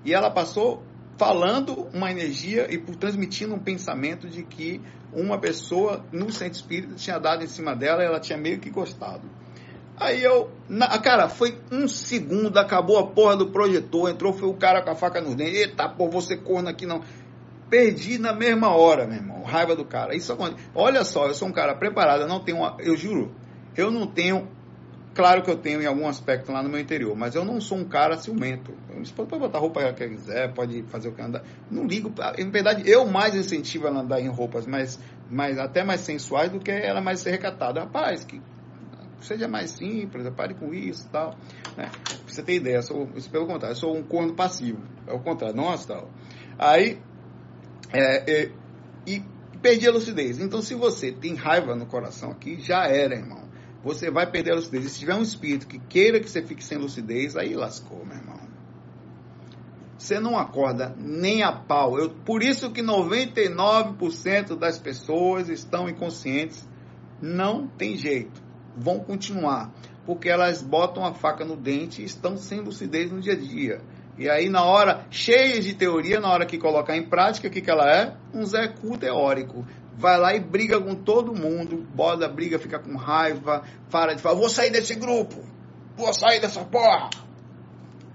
e ela passou falando uma energia e por transmitindo um pensamento de que uma pessoa no centro espírita tinha dado em cima dela e ela tinha meio que gostado. Aí eu, na, cara, foi um segundo, acabou a porra do projetor, entrou, foi o cara com a faca no dente, eita, pô, você corno aqui não. Perdi na mesma hora, meu irmão, raiva do cara. Isso Olha só, eu sou um cara preparado, eu não tenho, uma, eu juro, eu não tenho Claro que eu tenho em algum aspecto lá no meu interior, mas eu não sou um cara ciumento. Você pode botar roupa que quiser, pode fazer o que andar. Não ligo. Em verdade, eu mais incentivo ela a andar em roupas mais, mais, até mais sensuais do que ela mais ser recatada. Rapaz, que seja mais simples, pare com isso e tal. Né? Pra você ter ideia, sou, pelo contrário, eu sou um corno passivo. É o contrário, não astral. Aí, é, é, e perdi a lucidez. Então, se você tem raiva no coração aqui, já era, irmão você vai perder a lucidez. E se tiver um espírito que queira que você fique sem lucidez, aí lascou, meu irmão. Você não acorda nem a pau. Eu, por isso que 99% das pessoas estão inconscientes. Não tem jeito. Vão continuar. Porque elas botam a faca no dente e estão sem lucidez no dia a dia. E aí, na hora, cheias de teoria, na hora que colocar em prática, o que, que ela é? Um Zé Cu teórico vai lá e briga com todo mundo, boda briga, fica com raiva, para de falar, vou sair desse grupo, vou sair dessa porra.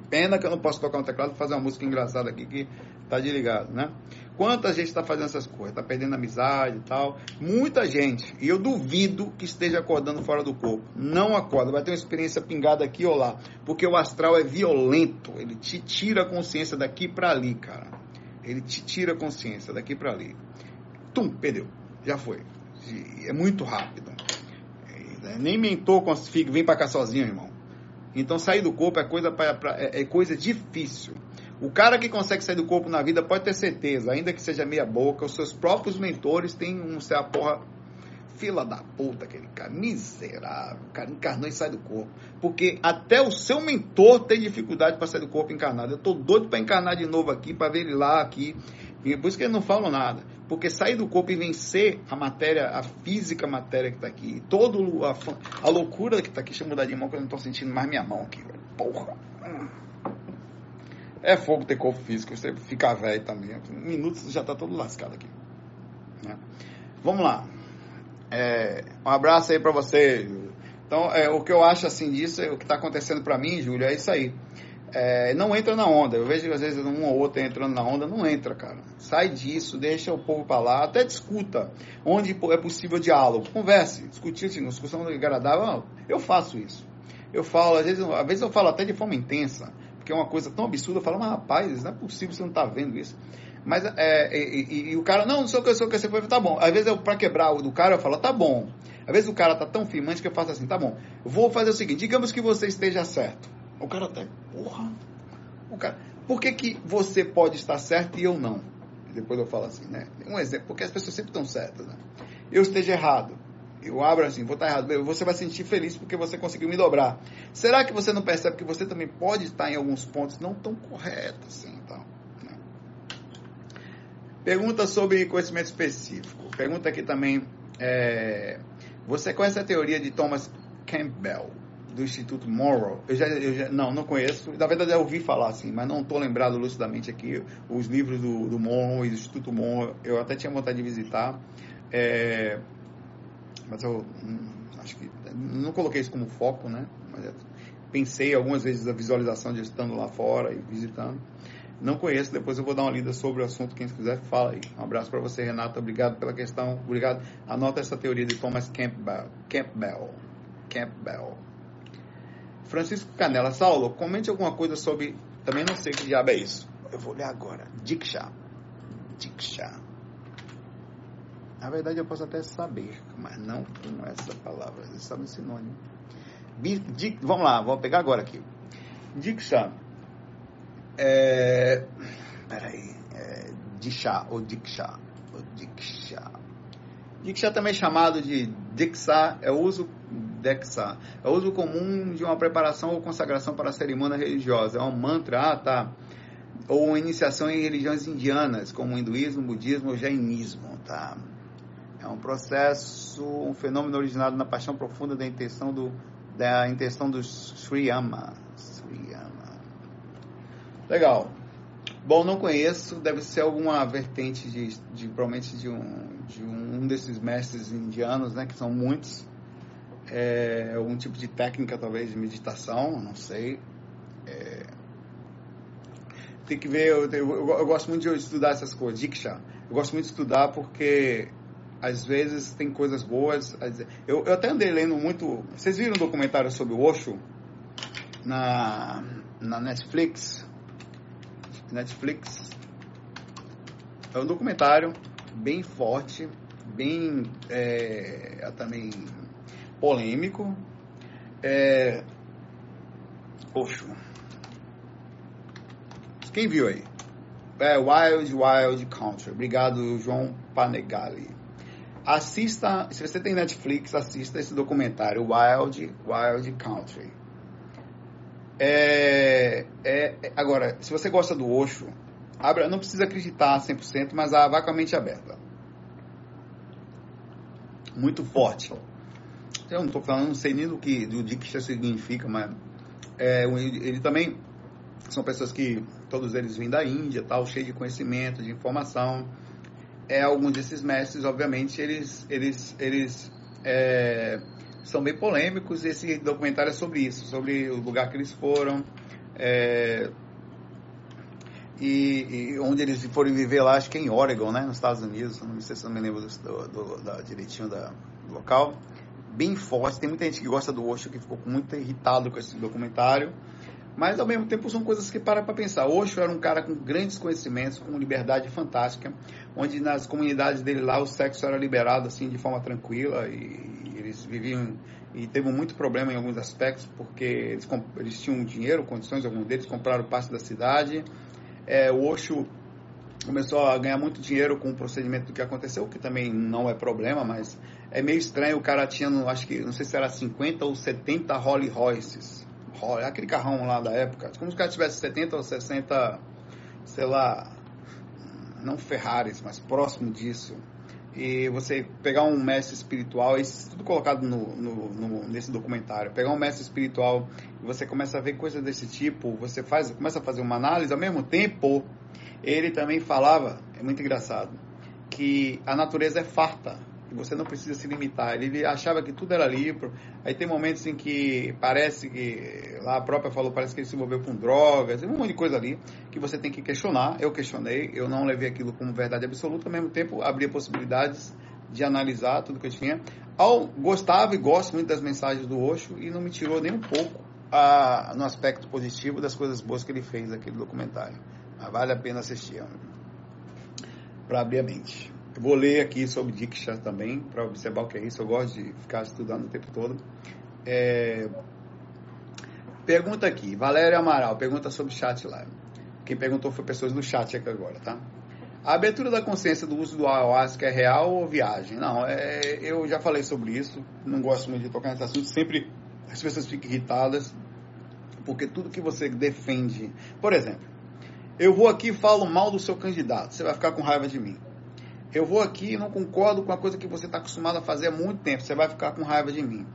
Pena que eu não posso tocar um teclado e fazer uma música engraçada aqui que tá desligado, né? Quanta gente está fazendo essas coisas, tá perdendo amizade e tal. Muita gente, e eu duvido que esteja acordando fora do corpo. Não acorda, vai ter uma experiência pingada aqui ou lá, porque o astral é violento, ele te tira a consciência daqui para ali, cara. Ele te tira a consciência daqui para ali tum, perdeu. Já foi. É muito rápido. É, nem mentor consegue, vem para cá sozinho, irmão. Então sair do corpo é coisa, pra, pra, é, é coisa difícil. O cara que consegue sair do corpo na vida pode ter certeza, ainda que seja meia boca, os seus próprios mentores têm um, sei a porra, fila da puta, aquele cara, miserável, cara encarnou e sai do corpo. Porque até o seu mentor tem dificuldade para sair do corpo encarnado. Eu tô doido para encarnar de novo aqui, para ver ele lá aqui. E por isso que eles não falam nada. Porque sair do corpo e vencer a matéria, a física matéria que está aqui, toda a, a, loucura que está aqui, deixa eu mudar de mão que eu não estou sentindo mais minha mão aqui. Porra. É fogo ter corpo físico, você ficar velho também. Minuto você já está todo lascado aqui. Né? Vamos lá. É, um abraço aí para você. Então, é, o que eu acho assim disso, é, o que está acontecendo para mim, Júlio, é isso aí é, não entra na onda. Eu vejo que às vezes um ou outro entrando na onda, não entra, cara. Sai disso, deixa o povo para lá, até discuta onde é possível diálogo. Converse, discutir, assim, discussão agradável. Eu faço isso. Eu falo, às vezes, às vezes eu falo até de forma intensa. porque é uma coisa tão absurda, eu falo, mas rapaz, não é possível você não tá vendo isso. Mas, é, e, e, e, o cara, não, não sei o que, sei o que, você foi, tá bom. Às vezes, eu, pra quebrar o do cara, eu falo, tá bom. Às vezes o cara tá tão firmante que eu faço assim, tá bom. Vou fazer o seguinte, digamos que você esteja certo. O cara até, porra. O cara, por que, que você pode estar certo e eu não? Depois eu falo assim, né? Um exemplo, porque as pessoas sempre estão certas, né? Eu esteja errado. Eu abro assim, vou estar errado. Você vai se sentir feliz porque você conseguiu me dobrar. Será que você não percebe que você também pode estar em alguns pontos não tão corretos assim, então? Pergunta sobre conhecimento específico. Pergunta aqui também. É, você conhece a teoria de Thomas Campbell, do Instituto Morrow? Eu já, eu já, não, não conheço. Na verdade, eu ouvi falar assim, mas não estou lembrado lucidamente aqui. Os livros do, do Morrow e do Instituto Morrow, eu até tinha vontade de visitar. É, mas eu hum, acho que não coloquei isso como foco, né? Mas pensei algumas vezes a visualização de estando lá fora e visitando. Não conheço, depois eu vou dar uma lida sobre o assunto, quem quiser fala aí. Um abraço para você, Renata, obrigado pela questão, obrigado. Anota essa teoria de Thomas Campbell. Campbell. Campbell. Francisco Canela, Saulo, comente alguma coisa sobre, também não sei que diabo é isso. Eu vou ler agora. Diksha. Diksha. Na verdade eu posso até saber, mas não com essa palavra, você sabe o sinônimo. Vamos lá, vamos pegar agora aqui. Diksha é, peraí, é, Diksha ou Diksha, ou Diksha. Diksha também é chamado de Diksha, é o uso Dexa, é uso comum de uma preparação ou consagração para a cerimônia religiosa. É um mantra, ah, tá. Ou uma iniciação em religiões indianas, como hinduísmo, budismo ou jainismo, tá? É um processo, um fenômeno originado na paixão profunda da intenção do da intenção do Sriyama. Sriyama. Legal. Bom, não conheço, deve ser alguma vertente de, de provavelmente de um, de um desses mestres indianos, né, que são muitos. É, algum tipo de técnica, talvez, de meditação, não sei. É, tem que ver, eu, eu, eu, gosto muito de estudar essas coisas, Diksha. Eu gosto muito de estudar porque às vezes tem coisas boas. Eu, eu até andei lendo muito. Vocês viram um documentário sobre o Osho na, na Netflix? Netflix. É um documentário bem forte, bem é, também polêmico. É, Oxo. Quem viu aí? É Wild Wild Country. Obrigado, João Panegali. Assista, se você tem Netflix, assista esse documentário, Wild Wild Country. É, é, é, agora, se você gosta do Osho, não precisa acreditar 100%, mas vá com a mente aberta. Muito forte. Eu não estou falando, não sei nem do que do Diksha significa, mas é, ele, também são pessoas que todos eles vêm da Índia, tal, cheio de conhecimento, de informação. É, alguns desses mestres, obviamente, eles, eles, eles é, são bem polêmicos. Esse documentário é sobre isso, sobre o lugar que eles foram. É, e, e, onde eles foram viver lá, acho que é em Oregon, né, nos Estados Unidos, não sei se eu me lembro do, do, do da, direitinho da, do local. Bem forte, tem muita gente que gosta do Osho que ficou muito irritado com esse documentário, mas ao mesmo tempo são coisas que param para pensar. Osho era um cara com grandes conhecimentos, com liberdade fantástica, onde nas comunidades dele lá o sexo era liberado assim de forma tranquila e eles viviam e teve muito problema em alguns aspectos, porque eles, eles tinham dinheiro, condições, alguns deles compraram parte da cidade. É, o Osho começou a ganhar muito dinheiro com o procedimento do que aconteceu, que também não é problema, mas é meio estranho. O cara tinha, acho que, não sei se era 50 ou 70 Rolls Royces. Aquele carrão lá da época. Como se o cara tivesse 70 ou 60, sei lá, não Ferraris, mas próximo disso e você pegar um mestre espiritual, isso tudo colocado no, no, no, nesse documentário, pegar um mestre espiritual e você começa a ver coisas desse tipo, você faz, começa a fazer uma análise, ao mesmo tempo, ele também falava, é muito engraçado, que a natureza é farta, você não precisa se limitar. Ele achava que tudo era livre. Aí tem momentos em que parece que, lá a própria falou, parece que ele se envolveu com drogas, um monte de coisa ali que você tem que questionar. Eu questionei, eu não levei aquilo como verdade absoluta, ao mesmo tempo abria possibilidades de analisar tudo que eu tinha. Ao, gostava e gosto muito das mensagens do Osho e não me tirou nem um pouco a, no aspecto positivo das coisas boas que ele fez naquele documentário. Mas vale a pena assistir para abrir a mente. Vou ler aqui sobre Diksha também, para observar o que é isso. Eu gosto de ficar estudando o tempo todo. É... Pergunta aqui, Valéria Amaral, pergunta sobre chat lá. Quem perguntou foi pessoas no chat aqui agora, tá? A abertura da consciência do uso do ayahuasca é real ou viagem? Não, é, eu já falei sobre isso, não gosto muito de tocar nesse assunto, sempre as pessoas ficam irritadas, porque tudo que você defende. Por exemplo, eu vou aqui e falo mal do seu candidato, você vai ficar com raiva de mim. Eu vou aqui e não concordo com a coisa que você está acostumado a fazer há muito tempo, você vai ficar com raiva de mim.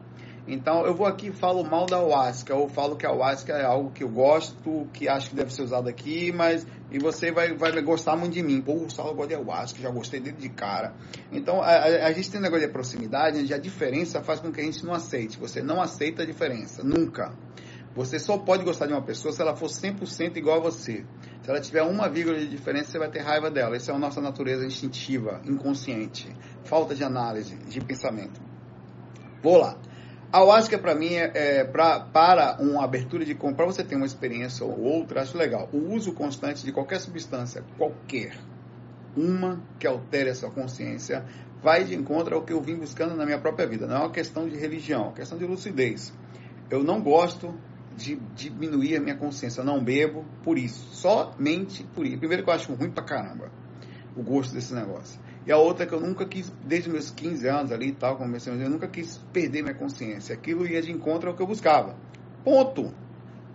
Então eu vou aqui e falo mal da ayahuasca, ou falo que a ayahuasca é algo que eu gosto, que acho que deve ser usado aqui, mas e você vai, vai gostar muito de mim. Pô, o Saulo gosta de ayahuasca, já gostei dele de cara. Então a, a, gente tem um negócio de proximidade, onde a diferença faz com que a gente não aceite. Você não aceita a diferença, nunca. Você só pode gostar de uma pessoa se ela for 100% igual a você. Se ela tiver uma vírgula de diferença, você vai ter raiva dela. Essa é a nossa natureza instintiva, inconsciente. Falta de análise, de pensamento. Vou lá. A ayahuasca para mim é, é pra, para uma abertura de compra, você ter uma experiência ou outra, acho legal. O uso constante de qualquer substância, qualquer, uma que altere a sua consciência, vai de encontro ao que eu vim buscando na minha própria vida. Não é uma questão de religião, é uma questão de lucidez. Eu não gosto de diminuir a minha consciência. Eu não bebo por isso. Somente por isso. Primeiro que eu acho ruim pra caramba o gosto desse negócio. E a outra é que eu nunca quis, desde meus 15 anos ali e tal, comecei, eu nunca quis perder minha consciência. Aquilo ia de encontro ao que eu buscava. Ponto.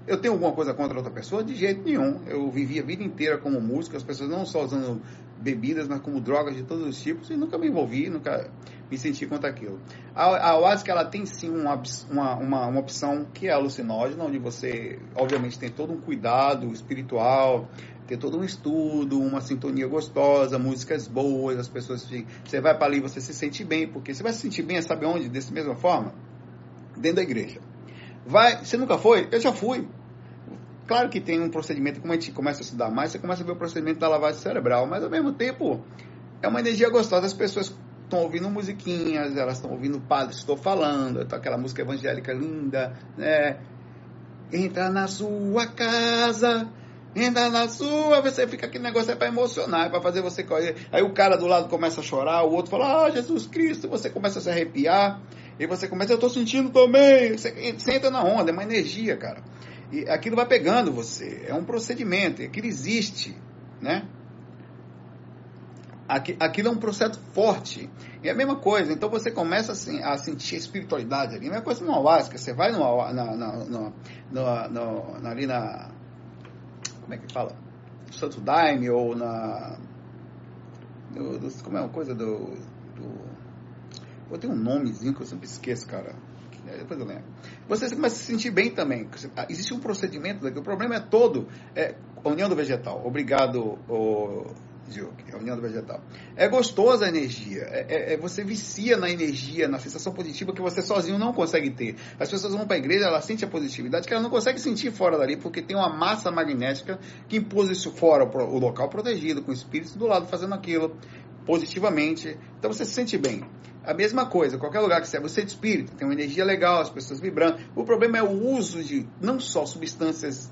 Eu tenho alguma coisa contra outra pessoa? De jeito nenhum. Eu vivi a vida inteira como músico, as pessoas não só usando bebidas, mas como drogas de todos os tipos, e nunca me envolvi, nunca me senti contra aquilo. A, a ela tem sim uma, uma, uma, uma opção que é alucinógena, onde você, obviamente, tem todo um cuidado espiritual, tem todo um estudo, uma sintonia gostosa, músicas boas, as pessoas. Você vai para ali, você se sente bem, porque você vai se sentir bem, sabe onde? Dessa mesma forma? Dentro da igreja. Vai, você nunca foi? Eu já fui. Claro que tem um procedimento, como a gente começa a estudar mais, você começa a ver o procedimento da lavagem cerebral, mas ao mesmo tempo é uma energia gostosa. As pessoas estão ouvindo musiquinhas, elas estão ouvindo o padre, estou falando, tá aquela música evangélica linda, né? Entra na sua casa, entra na sua, você fica aquele negócio é para emocionar, é para fazer você correr. Aí o cara do lado começa a chorar, o outro fala, ah, Jesus Cristo, você começa a se arrepiar, e você começa, eu estou sentindo também. Você, você entra na onda, é uma energia, cara. E aquilo vai pegando você, é um procedimento, aquilo existe, né? Aquilo é um processo forte. É a mesma coisa, então você começa assim, a sentir espiritualidade ali. A mesma coisa no ayahuasca, você vai no, na, na, ali na. Como é que fala? Santo Daime ou na. Do, do, como é uma coisa do. do tenho um nomezinho que eu sempre esqueço, cara. É, depois eu lembro. Você começa a se sentir bem também. Existe um procedimento daqui. O problema é todo. É, união do vegetal. Obrigado, o Diogo. A união do vegetal. É gostosa a energia. É, é, é, você vicia na energia, na sensação positiva que você sozinho não consegue ter. As pessoas vão para a igreja, ela sente a positividade que ela não consegue sentir fora dali, porque tem uma massa magnética que impôs isso fora, o local protegido, com o espírito do lado fazendo aquilo positivamente. Então você se sente bem. A mesma coisa, qualquer lugar que você é, você é de espírito, tem uma energia legal, as pessoas vibrando. O problema é o uso de não só substâncias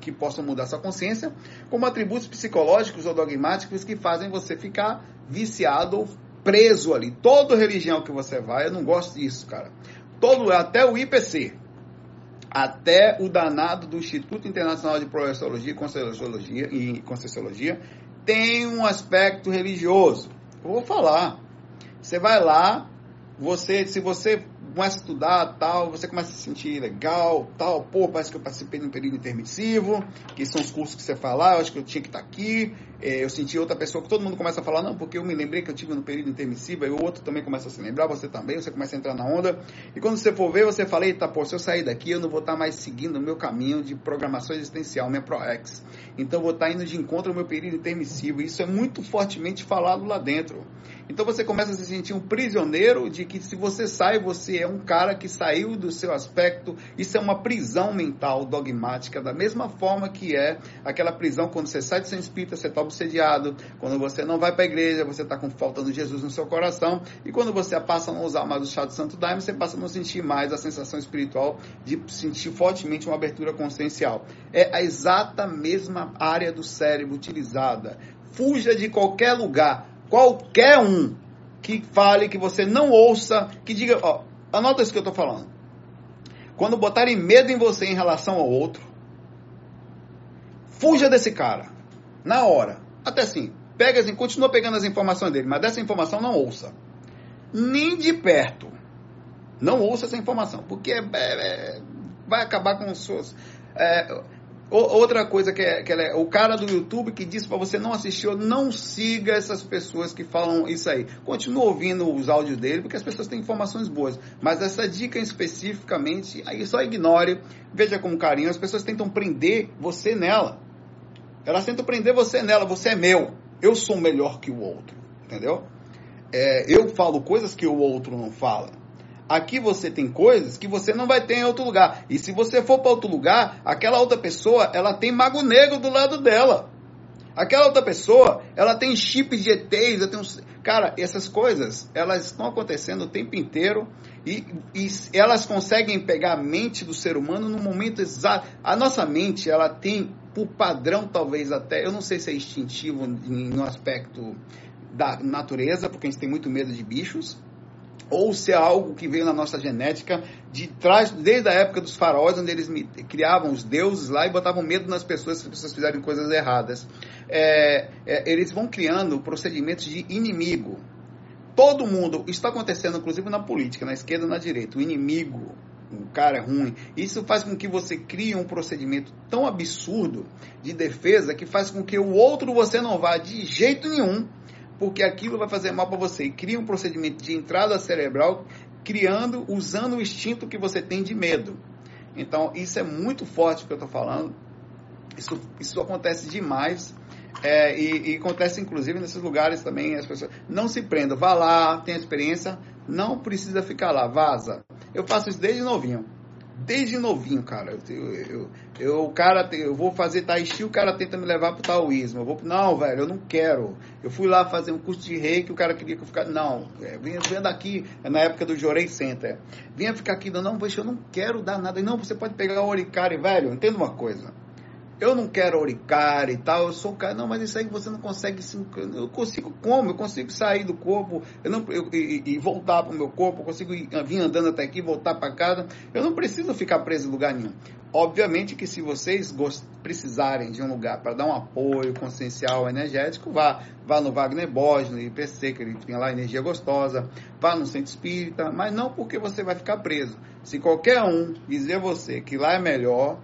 que possam mudar sua consciência, como atributos psicológicos ou dogmáticos que fazem você ficar viciado ou preso ali. Toda religião que você vai, eu não gosto disso, cara. Todo, até o IPC, até o danado do Instituto Internacional de Projeciologia e Conscienciologia, tem um aspecto religioso. Eu vou falar. Você vai lá, você, se você começa a estudar, tal, você começa a se sentir legal, tal, pô, parece que eu participei de um período intermissivo, que são os cursos que você fala, eu acho que eu tinha que estar aqui, é, eu senti outra pessoa, que todo mundo começa a falar, não, porque eu me lembrei que eu tive no período intermissivo, aí o outro também começa a se lembrar, você também, você começa a entrar na onda, e quando você for ver, você fala, eita, pô, se eu sair daqui, eu não vou estar mais seguindo o meu caminho de programação existencial, minha ProEx, então eu vou estar indo de encontro ao meu período intermissivo, isso é muito fortemente falado lá dentro. Então você começa a se sentir um prisioneiro de que se você sai, você é um cara que saiu do seu aspecto. Isso é uma prisão mental dogmática, da mesma forma que é aquela prisão quando você sai do seu espírito, você está obsediado, quando você não vai para a igreja, você está com falta de Jesus no seu coração, e quando você passa a não usar mais o chá do Santo Daime, você passa a não sentir mais a sensação espiritual de sentir fortemente uma abertura consciencial. É a exata mesma área do cérebro utilizada. Fuja de qualquer lugar qualquer um que fale, que você não ouça, que diga, ó, anota isso que eu estou falando. Quando botarem medo em você em relação ao outro, fuja desse cara. Na hora. Até assim, pega assim, continua pegando as informações dele, mas dessa informação não ouça. Nem de perto. Não ouça essa informação, porque é, é, vai acabar com seus. É, Outra coisa que é, que é, o cara do YouTube que disse para você não assistir, não siga essas pessoas que falam isso aí. Continua ouvindo os áudios dele, porque as pessoas têm informações boas. Mas essa dica especificamente, aí só ignore, veja com carinho. As pessoas tentam prender você nela. Elas tentam prender você nela. Você é meu. Eu sou melhor que o outro. Entendeu? É, eu falo coisas que o outro não fala. Aqui você tem coisas que você não vai ter em outro lugar. E se você for para outro lugar, aquela outra pessoa, ela tem mago negro do lado dela. Aquela outra pessoa, ela tem chip de ETs, tem um... cara, essas coisas, elas estão acontecendo o tempo inteiro e, e, elas conseguem pegar a mente do ser humano no momento exato. A nossa mente, ela tem, por padrão, talvez até, eu não sei se é instintivo no aspecto da natureza, porque a gente tem muito medo de bichos, ou se é algo que veio na nossa genética de trás, desde a época dos faraós, onde eles criavam os deuses lá e botavam medo nas pessoas se as pessoas fizerem coisas erradas. É, é, eles vão criando procedimentos de inimigo. Todo mundo, isso está acontecendo inclusive na política, na esquerda e na direita, o inimigo, o cara é ruim. Isso faz com que você crie um procedimento tão absurdo de defesa que faz com que o outro você não vá de jeito nenhum porque aquilo vai fazer mal para você. E cria um procedimento de entrada cerebral, criando, usando o instinto que você tem de medo. Então, isso é muito forte que eu estou falando. Isso, isso acontece demais. É, e, e, acontece inclusive nesses lugares também. As pessoas não se prendam, vá lá, tenha experiência, não precisa ficar lá, vaza. Eu faço isso desde novinho desde novinho, cara. Eu, eu, eu, o cara, eu vou fazer tai chi, o cara tenta me levar pro taoísmo. Eu vou, não, velho, eu não quero. Eu fui lá fazer um curso de reiki, o cara queria que eu ficasse, não, é, venha, venha daqui, é na época do Jorei Center. Vinha ficar aqui, não, poxa, eu não quero dar nada. Não, você pode pegar o oricari, velho, entenda uma coisa eu não quero oricar e tal, eu sou cara, não, mas isso aí você não consegue, eu consigo como? Eu consigo sair do corpo eu não, eu, e, e, voltar para o meu corpo, eu consigo ir, vir andando até aqui, voltar para casa, eu não preciso ficar preso em lugar nenhum. Obviamente que se vocês precisarem de um lugar para dar um apoio consciencial, energético, vá, vá no Wagner Borges, no IPC, que ele tem lá energia gostosa, vá no centro espírita, mas não porque você vai ficar preso. Se qualquer um dizer a você que lá é melhor,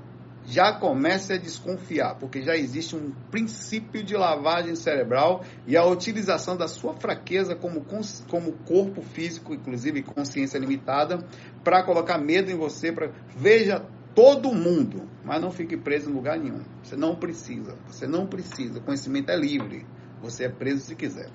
já comece a desconfiar, porque já existe um princípio de lavagem cerebral e a utilização da sua fraqueza como, como corpo físico, inclusive consciência limitada, para colocar medo em você. Pra, veja todo mundo, mas não fique preso em lugar nenhum. Você não precisa, você não precisa. O conhecimento é livre, você é preso se quiser.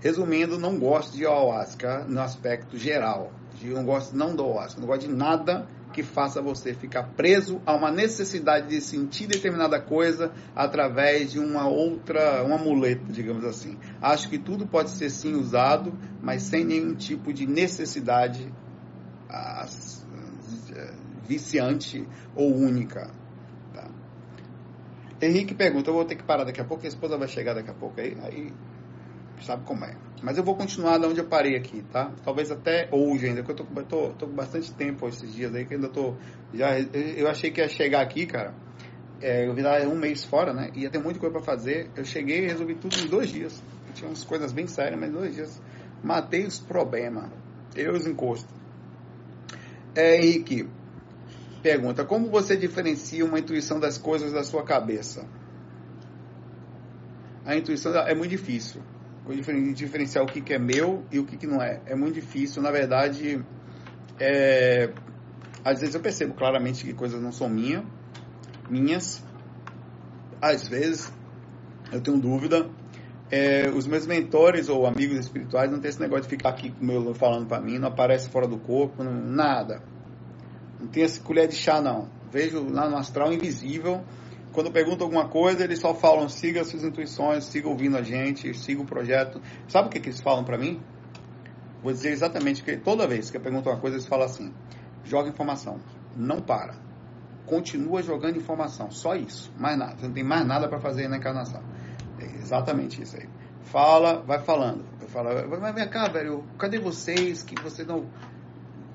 Resumindo, não gosto de ayahuasca no aspecto geral. Eu não gosto não do ayahuasca, não gosto de nada que faça você ficar preso a uma necessidade de sentir determinada coisa através de uma outra, um amuleto, digamos assim. Acho que tudo pode ser sim usado, mas sem nenhum tipo de necessidade as, viciante ou única. Tá? Henrique pergunta, eu vou ter que parar daqui a pouco, a esposa vai chegar daqui a pouco aí, aí sabe como é. Mas eu vou continuar de onde eu parei aqui, tá? Talvez até hoje ainda, porque eu tô, tô, tô com bastante tempo esses dias aí, que ainda tô. Já, eu achei que ia chegar aqui, cara. É, eu virar um mês fora, né? Ia ter muita coisa para fazer. Eu cheguei e resolvi tudo em dois dias. Tinha umas coisas bem sérias, mas dois dias. Matei os problemas. Eu os encostos. É, Henrique, pergunta: como você diferencia uma intuição das coisas da sua cabeça? A intuição é muito difícil diferenciar o que, que é meu e o que, que não é. É muito difícil. Na verdade, é, às vezes eu percebo claramente que coisas não são minha, minhas. Às vezes eu tenho dúvida, É, os meus mentores ou amigos espirituais não tem esse negócio de ficar aqui meu, falando para mim, não aparece fora do corpo, não, nada. Não tem essa colher de chá, não. Vejo lá no astral invisível. Quando pergunto alguma coisa, eles só falam: siga suas intuições, siga ouvindo a gente, siga o projeto. Sabe o que, que eles falam para mim? Vou dizer exatamente que toda vez que eu pergunto uma coisa, eles falam assim: joga informação, não para. Continua jogando informação, só isso, mais nada. Você não tem mais nada para fazer na encarnação. É exatamente isso aí. Fala, vai falando. Eu falo, mas vem cá, velho, cadê vocês que você não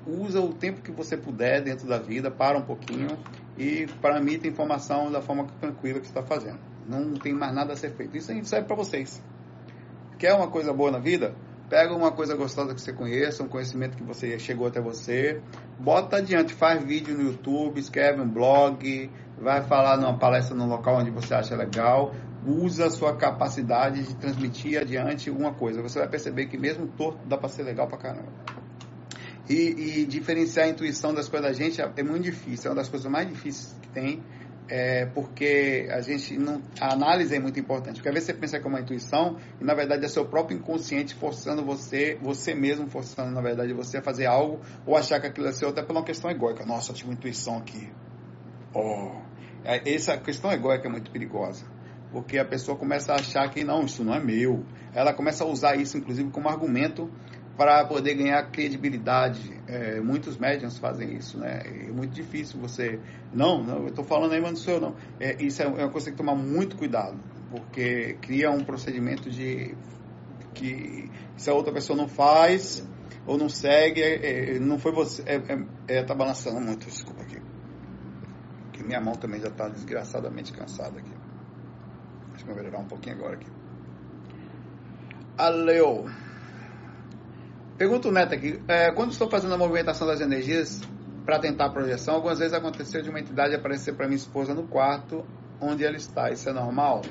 usa o tempo que você puder dentro da vida, para um pouquinho e para mim tem informação da forma tranquila que está fazendo. Não tem mais nada a ser feito. Isso aí serve para vocês. Quer uma coisa boa na vida? Pega uma coisa gostosa que você conheça, um conhecimento que você chegou até você, bota adiante, faz vídeo no YouTube, escreve um blog, vai falar numa palestra no local onde você acha legal, usa a sua capacidade de transmitir adiante alguma coisa. Você vai perceber que mesmo torto dá para ser legal para caramba. E, e, diferenciar a intuição das coisas da gente é, é, muito difícil, é uma das coisas mais difíceis que tem, é, porque a gente não. A análise é muito importante. Porque às vezes você pensa que é uma intuição, e na verdade é seu próprio inconsciente forçando você, você mesmo forçando, na verdade, você a fazer algo, ou achar que aquilo é seu, até por uma questão egóica. Nossa, tive uma intuição aqui. Oh. Essa questão egóica é muito perigosa porque a pessoa começa a achar que não, isso não é meu. Ela começa a usar isso, inclusive, como argumento para poder ganhar credibilidade. É, muitos médiums fazem isso, né? É muito difícil você. Não, não eu estou falando aí, mas não sou eu, não. É, isso é uma coisa que tem que tomar muito cuidado, porque cria um procedimento de. que se a outra pessoa não faz ou não segue, é, é não foi você. É, é, tá balançando muito, desculpa aqui. Que minha mão também já está desgraçadamente cansada aqui. Deixa eu melhorar um pouquinho agora aqui. Aleu. Pergunta o Neto aqui. É, quando estou fazendo a movimentação das energias para tentar a projeção, algumas vezes aconteceu de uma entidade aparecer para minha esposa no quarto onde ela está. Isso é normal?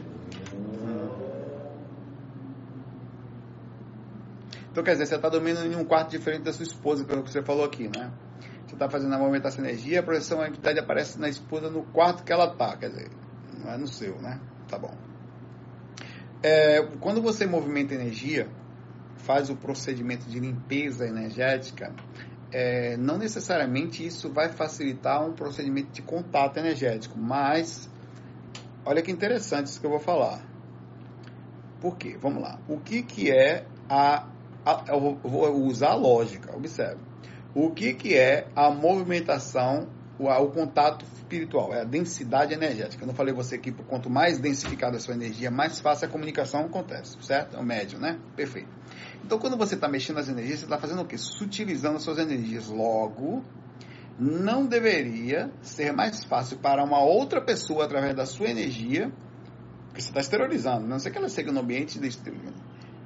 Então, quer dizer, você está dormindo em um quarto diferente da sua esposa, pelo que você falou aqui, né? Você está fazendo a movimentação da energia, a projeção, a entidade aparece na esposa no quarto que ela está, quer dizer, não é no seu, né? Tá bom. É, quando você movimenta energia, faz o procedimento de limpeza energética, é, não necessariamente isso vai facilitar um procedimento de contato energético, mas olha que interessante isso que eu vou falar. Por quê? Vamos lá. O que, que é a, a eu vou usar a lógica, observe. O que, que é a movimentação o, o contato espiritual, é a densidade energética. Eu não falei você que quanto mais densificada a sua energia, mais fácil a comunicação acontece, certo? É o médio, né? Perfeito. Então, quando você está mexendo nas energias, você está fazendo o quê? Sutilizando as suas energias. Logo, não deveria ser mais fácil para uma outra pessoa, através da sua energia, que você está exteriorizando, não sei que ela seja no ambiente de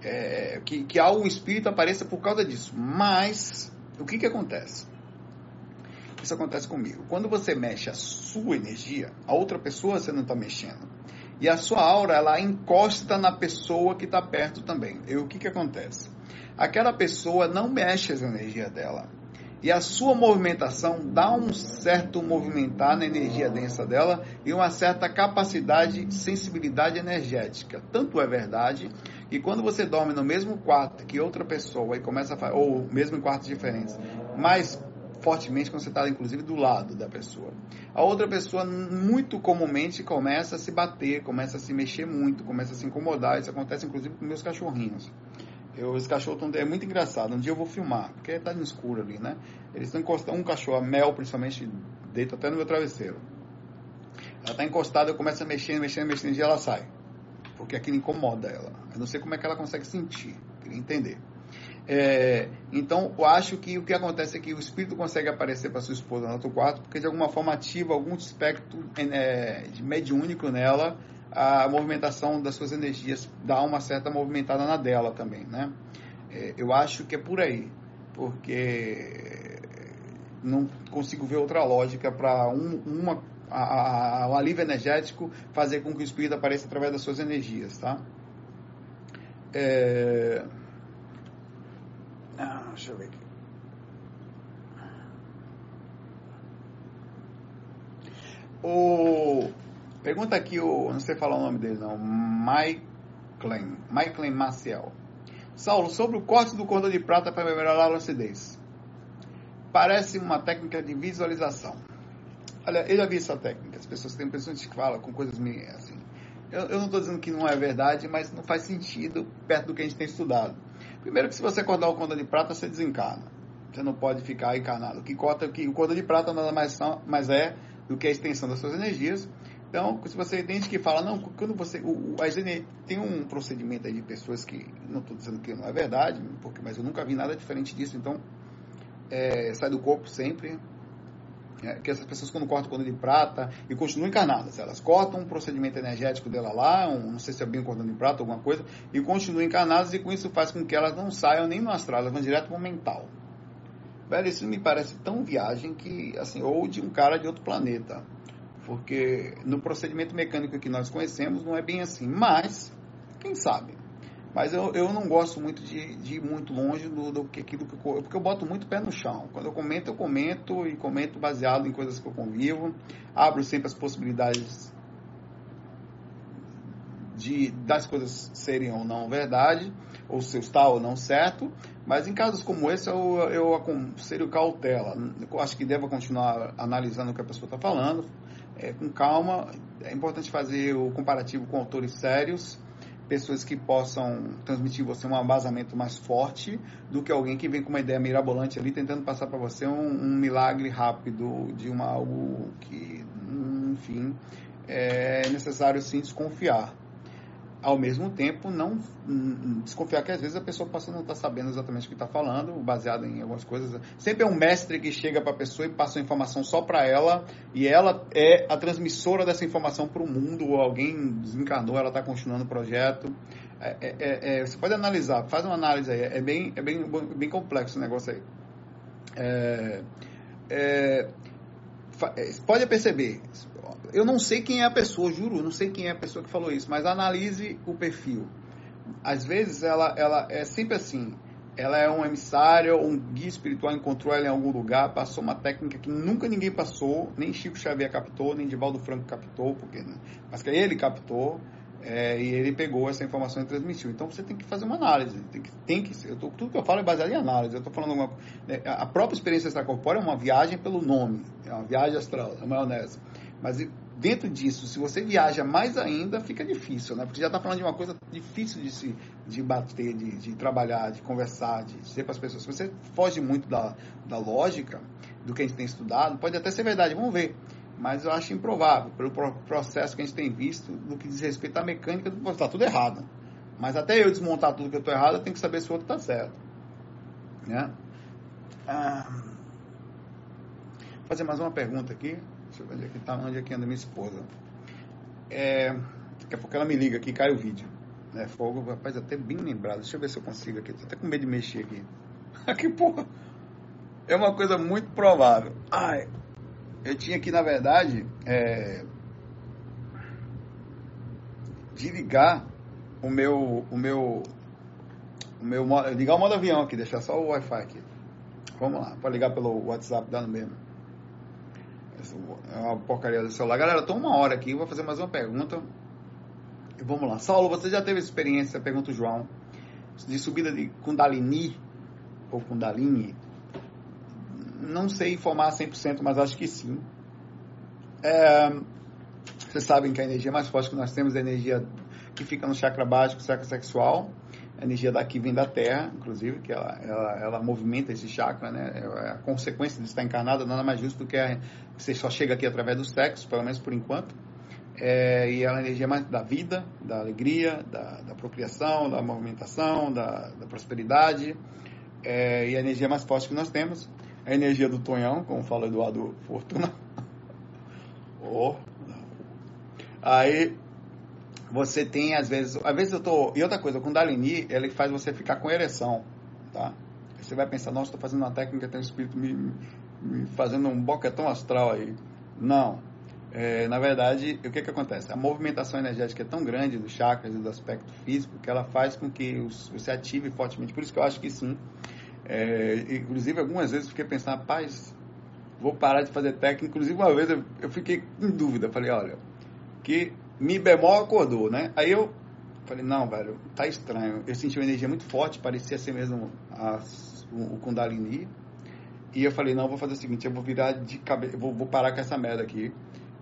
é, que, que algo espírito apareça por causa disso. Mas, o que, que acontece? Isso acontece comigo. Quando você mexe a sua energia, a outra pessoa você não está mexendo. E a sua aura, ela encosta na pessoa que está perto também. E o que, que acontece? Aquela pessoa não mexe as energias dela. E a sua movimentação dá um certo movimentar na energia densa dela e uma certa capacidade, sensibilidade energética. Tanto é verdade que quando você dorme no mesmo quarto que outra pessoa e começa a ou mesmo em quartos diferentes, mas fortemente quando você está, inclusive, do lado da pessoa. A outra pessoa, muito comumente, começa a se bater, começa a se mexer muito, começa a se incomodar. Isso acontece, inclusive, com meus cachorrinhos. Eu, os cachorros. É muito engraçado. Um dia eu vou filmar, porque está no escuro ali, né? Eles estão encostando. Um cachorro, a Mel, principalmente, deita até no meu travesseiro. Ela está encostada, eu começo a mexer, mexendo, mexendo, e ela sai. Porque aquilo incomoda ela. Eu não sei como é que ela consegue sentir. Queria entender. É, então, eu acho que o que acontece é que o espírito consegue aparecer para sua esposa no outro quarto, porque de alguma forma ativa algum espectro é, mediúnico nela, a movimentação das suas energias dá uma certa movimentada na dela também, né? É, eu acho que é por aí, porque não consigo ver outra lógica para um, uma a, a, o alívio energético fazer com que o espírito apareça através das suas energias, tá? É... Ah, deixa eu ver aqui. O... Pergunta aqui, o... não sei falar o nome dele não. Michael, Michael Maciel. Saulo, sobre o corte do cordão de prata para melhorar a lucidez. Parece uma técnica de visualização. Olha, eu já vi essa técnica. As pessoas têm pessoas que falam com coisas assim. Eu, eu não estou dizendo que não é verdade, mas não faz sentido perto do que a gente tem estudado. Primeiro que se você acordar o cordão de prata, você desencarna. Você não pode ficar encarnado. O que corta, que o cordão de prata nada mais, mais é do que a extensão das suas energias. Então, se você entende que fala, não, quando você. O, a tem um procedimento aí de pessoas que. Não estou dizendo que não é verdade, porque, mas eu nunca vi nada diferente disso. Então, é, sai do corpo sempre. É, que essas pessoas quando cortam cordão de prata e continuam encarnadas, elas cortam um procedimento energético dela lá, um, não sei se é bem cordão de prata, alguma coisa, e continuam encarnadas e com isso faz com que elas não saiam nem no astral, elas vão direto para o mental. Velho, isso me parece tão viagem que, assim, ou de um cara de outro planeta. Porque no procedimento mecânico que nós conhecemos não é bem assim. Mas, quem sabe? Mas eu, eu não gosto muito de, de ir muito longe do, do que aquilo que eu, porque eu boto muito pé no chão. Quando eu comento, eu comento e comento baseado em coisas que eu convivo. Abro sempre as possibilidades de das coisas serem ou não verdade, ou se está ou não certo. Mas em casos como esse, eu, eu aconselho cautela. Eu acho que deva continuar analisando o que a pessoa está falando, é, com calma. É importante fazer o comparativo com autores sérios pessoas que possam transmitir você um embasamento mais forte do que alguém que vem com uma ideia mirabolante ali tentando passar para você um, um, milagre rápido de uma algo que, enfim, é necessário sim desconfiar ao mesmo tempo não desconfiar que às vezes a pessoa possa não estar tá sabendo exatamente o que está falando, baseado em algumas coisas. Sempre é um mestre que chega para a pessoa e passa a informação só para ela, e ela é a transmissora dessa informação para o mundo, ou alguém desencarnou, ela está continuando o projeto. É, é, é, é, você pode analisar, faz uma análise aí, é bem, é bem, bem complexo o negócio aí. É, é, pode perceber, eu não sei quem é a pessoa, juro, não sei quem é a pessoa que falou isso, mas analise o perfil. Às vezes ela, ela é sempre assim. Ela é um emissário, um guia espiritual encontrou ela em algum lugar, passou uma técnica que nunca ninguém passou, nem Chico Xavier captou, nem Divaldo Franco captou, porque, né? mas que ele captou. É, e ele pegou essa informação e transmitiu. Então você tem que fazer uma análise. Tem que, tem que eu tô, tudo que eu falo é baseado em análise. Eu estou falando uma, né, a própria experiência extracorpórea é uma viagem pelo nome, é uma viagem astral, é maionese. Mas dentro disso, se você viaja mais ainda, fica difícil, né? Porque já está falando de uma coisa difícil de se de bater, de, de trabalhar, de conversar, de dizer para as pessoas. Se você foge muito da, da lógica, do que a gente tem estudado, pode até ser verdade, vamos ver. Mas eu acho improvável, pelo processo que a gente tem visto, no que diz respeito à mecânica, está tudo errado. Mas até eu desmontar tudo que eu estou errado, eu tenho que saber se o outro está certo. Né? Ah, vou fazer mais uma pergunta aqui. Deixa eu ver onde é que, tá, onde é que anda minha esposa. É, daqui a pouco ela me liga aqui cai o vídeo. É, fogo, rapaz, até bem lembrado. Deixa eu ver se eu consigo aqui. Tô até com medo de mexer aqui. Aqui, porra. É uma coisa muito provável. Ai, eu tinha aqui, na verdade, é, de ligar o meu, o meu, o meu, ligar o modo avião aqui, deixar só o Wi-Fi aqui. Vamos lá, pode ligar pelo WhatsApp, dá no mesmo. É uma porcaria do celular. Galera, estou uma hora aqui, vou fazer mais uma pergunta. E vamos lá. Saulo, você já teve experiência, pergunta o João, de subida de Kundalini ou Kundalini? Não sei informar 100%, mas acho que sim. É, vocês sabem que a energia mais forte que nós temos é a energia que fica no chakra básico, chakra sexual. A energia daqui vem da Terra, inclusive, que ela, ela, ela movimenta esse chakra, né? É a consequência de estar encarnada nada mais justo do que a, você só chega aqui através do sexo, pelo menos por enquanto. É, e ela é a energia mais da vida, da alegria, da, da da movimentação, da, da prosperidade. É, e a energia mais forte que nós temos é a energia do Tonhão, como fala Eduardo Fortuna. oh. Aí você tem, às vezes, às vezes eu tô. E outra coisa, o Kundalini, ele faz você ficar com ereção, tá? Você vai pensar, nossa, estou fazendo uma técnica, tem um espírito me, me fazendo um boquetão astral aí. Não. É, na verdade, o que, que acontece? A movimentação energética é tão grande dos chakras e do aspecto físico que ela faz com que os, você ative fortemente. Por isso que eu acho que sim. É, inclusive, algumas vezes eu fiquei pensando, rapaz, vou parar de fazer técnica. Inclusive, uma vez eu, eu fiquei em dúvida. Falei, olha, que Mi bemol acordou, né? Aí eu Falei, não, velho, tá estranho. Eu senti uma energia muito forte, parecia ser mesmo a, o, o Kundalini. E eu falei, não, vou fazer o seguinte, eu vou virar de cabeça, vou, vou parar com essa merda aqui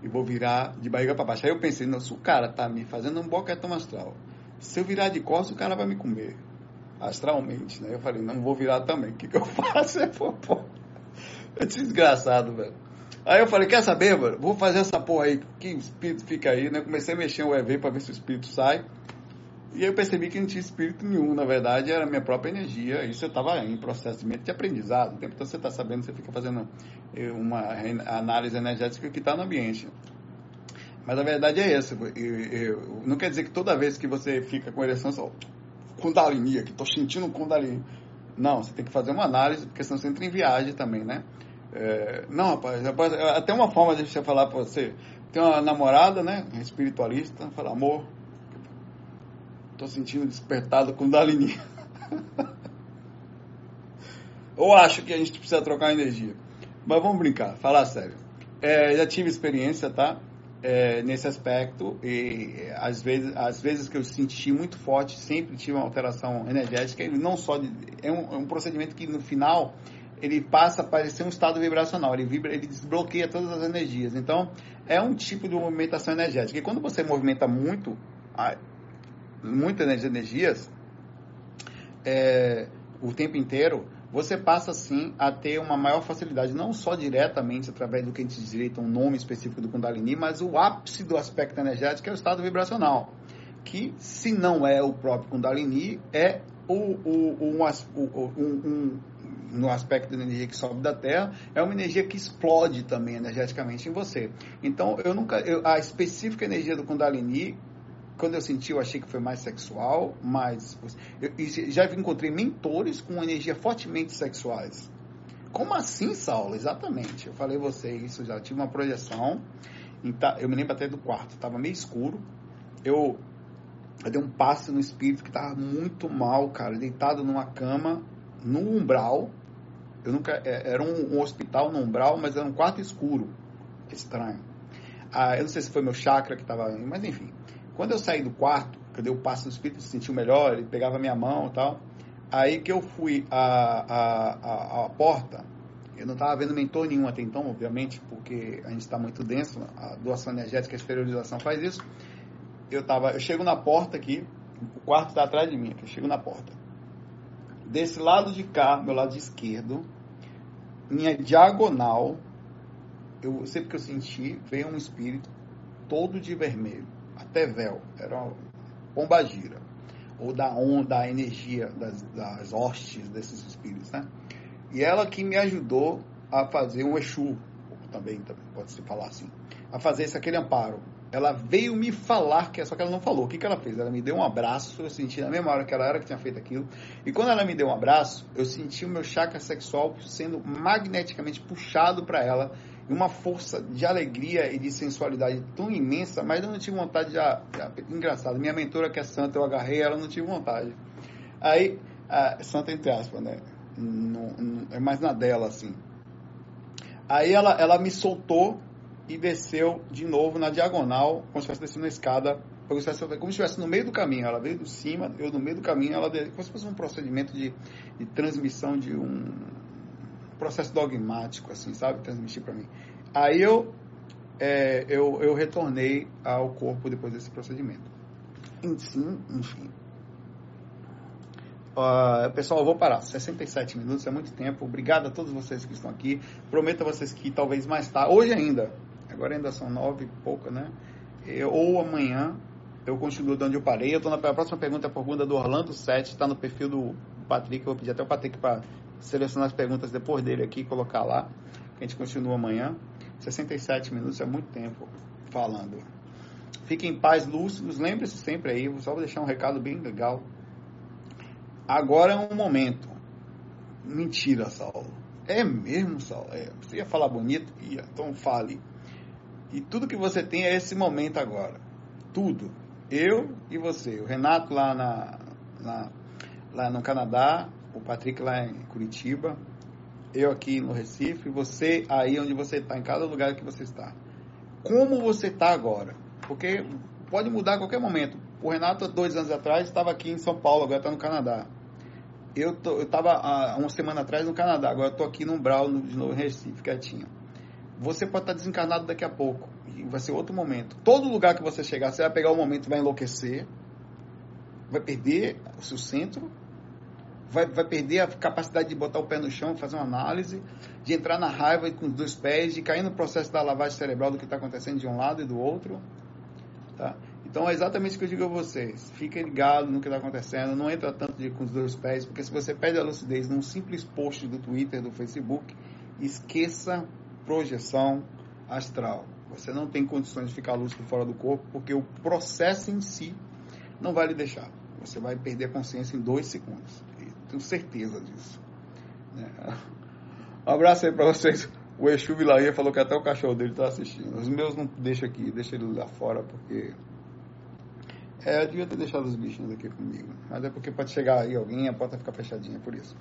e vou virar de barriga para baixo. Aí eu pensei, não, o cara tá me fazendo um boquetão astral, se eu virar de costas, o cara vai me comer astralmente, né? Eu falei, não vou virar também. O que, que eu faço? É, pô. é desgraçado, velho. Aí eu falei, quer saber, mano? Vou fazer essa porra aí, que espírito fica aí, né? Comecei a mexer o EV para ver se o espírito sai. E aí eu percebi que não tinha espírito nenhum, na verdade, era minha própria energia. Isso eu estava em processo de aprendizado. O tempo todo você está sabendo, você fica fazendo eh, uma análise energética que está no ambiente. Mas a verdade é essa. não quer dizer que toda vez que você fica com ereção, só Kundalini aqui, estou sentindo um Kundalini. Não, você tem que fazer uma análise, porque senão você entra em viagem também, né? É, não, rapaz, rapaz, até uma forma de você falar para você. Tem uma namorada, né? Espiritualista, fala, amor, Tô sentindo despertado com Dalini. Ou acho que a gente precisa trocar energia. Mas vamos brincar, falar sério. É, já tive experiência, tá? É, nesse aspecto e às vezes, às vezes que eu senti muito forte, sempre tive uma alteração energética. Ele não só de, é, um, é um procedimento que no final ele passa a parecer um estado vibracional, ele vibra, ele desbloqueia todas as energias. Então, é um tipo de movimentação energética. E quando você movimenta muito, muitas energias é, o tempo inteiro, você passa sim a ter uma maior facilidade, não só diretamente através do que a gente direita um nome específico do Kundalini, mas o ápice do aspecto energético é o estado vibracional, que se não é o próprio Kundalini, é o, o, o, um, um, no aspecto da energia que sobe da Terra, é uma energia que explode também energeticamente em você. Então, eu nunca, eu, a específica energia do Kundalini quando eu senti, eu achei que foi mais sexual, eu, já encontrei mentores com energia fortemente sexuais. Como assim, Saulo? Exatamente. Eu falei você isso, já tive uma projeção. Então, eu me lembro até do quarto, estava meio escuro. Eu, eu dei um passe no espírito que estava muito mal, cara, deitado numa cama, no umbral. Eu nunca é, era um, um hospital no umbral, mas era um quarto escuro. Estranho. Ah, eu não sei se foi meu chakra que estava, mas enfim. Quando eu saí do quarto, que eu dei o passo no espírito, se sentiu melhor, ele pegava minha mão e tal. Aí que eu fui à, à, à, porta, eu não estava vendo mentor nenhum até então, obviamente, porque a gente está muito denso, a doação energética, a exteriorização faz isso. Eu, tava, eu chego na porta aqui, o quarto está atrás de mim, eu chego na porta. Desse lado de cá, meu lado esquerdo, minha diagonal, eu sempre que eu senti, veio um espírito todo de vermelho Tevel, era uma pombagira, ou da onda, da energia das, das hostes desses espíritos, né? E ela que me ajudou a fazer um Exu, também, também pode-se falar assim, a fazer esse aquele amparo. Ela veio me falar, que só que ela não falou. O que, que ela fez? Ela me deu um abraço, eu senti na mesma hora que ela era que tinha feito aquilo. E quando ela me deu um abraço, eu senti o meu chakra sexual sendo magneticamente puxado para ela uma força de alegria e de sensualidade tão imensa, mas eu não tive vontade de. de engraçado, minha mentora, que é santa, eu agarrei ela, não tive vontade. Aí, santa entre aspas, né? Não, não, é mais na dela, assim. Aí ela, ela me soltou e desceu de novo na diagonal, como se estivesse descendo a escada, como se, estivesse, como se estivesse no meio do caminho. Ela veio do cima, eu no meio do caminho, ela veio, como se fosse um procedimento de, de transmissão de um processo dogmático, assim, sabe? Transmitir para mim. Aí eu, é, eu, eu retornei ao corpo depois desse procedimento. Sim, enfim. Uh, pessoal, eu vou parar. 67 minutos é muito tempo. Obrigado a todos vocês que estão aqui. Prometo a vocês que talvez mais tarde, hoje ainda, agora ainda são nove e pouca, né? Eu, ou amanhã eu continuo de onde eu parei. Eu estou na próxima pergunta, é a pergunta do Orlando 7, está no perfil do Patrick. Eu vou pedir até o Patrick para selecionar as perguntas depois dele aqui e colocar lá. A gente continua amanhã. 67 minutos é muito tempo falando. Fiquem em paz, lúcidos. Lembre-se sempre aí, só vou deixar um recado bem legal. Agora é um momento. Mentira, Saulo. É mesmo, Saulo? É. Você ia falar bonito? Ia. Então fale. E tudo que você tem é esse momento agora. Tudo. Eu e você. O Renato lá, na, na lá no Canadá, o Patrick lá em Curitiba, eu aqui no Recife, você aí onde você está, em cada lugar que você está. Como você está agora? Porque pode mudar a qualquer momento. O Renato, dois anos atrás, estava aqui em São Paulo, agora está no Canadá. Eu estava há uma semana atrás no Canadá, agora estou aqui no Brau, de novo em Recife, quietinho. Você pode estar desencarnado daqui a pouco, e vai ser outro momento. Todo lugar que você chegar, você vai pegar o um momento, vai enlouquecer, vai perder o seu centro, vai, vai perder a capacidade de botar o pé no chão, fazer uma análise, de entrar na raiva com os dois pés, de cair no processo da lavagem cerebral do que está acontecendo de um lado e do outro. Tá? Então é exatamente isso que eu digo a vocês. Fiquem ligados no que está acontecendo, não entra tanto de, com os dois pés, porque se você perde a lucidez num simples post do Twitter, do Facebook, esqueça projeção astral. Você não tem condições de ficar lúcido fora do corpo, porque o processo em si não vai lhe deixar. Você vai perder a consciência em dois segundos. tenho certeza disso. É. Um abraço aí para vocês. O Exu Vilaia falou que até o cachorro dele está assistindo. Os meus não deixa aqui, deixa ele lá fora, porque. É, eu devia ter deixado os bichinhos aqui comigo. Mas é porque pode chegar aí alguém, a porta fica fechadinha, por isso.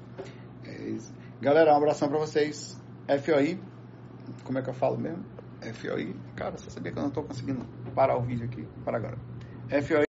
É isso. Galera, um abração para vocês. FOI. Como é que eu falo mesmo? FOI. Cara, você sabia que eu não estou conseguindo parar o vídeo aqui? Para agora. FOI.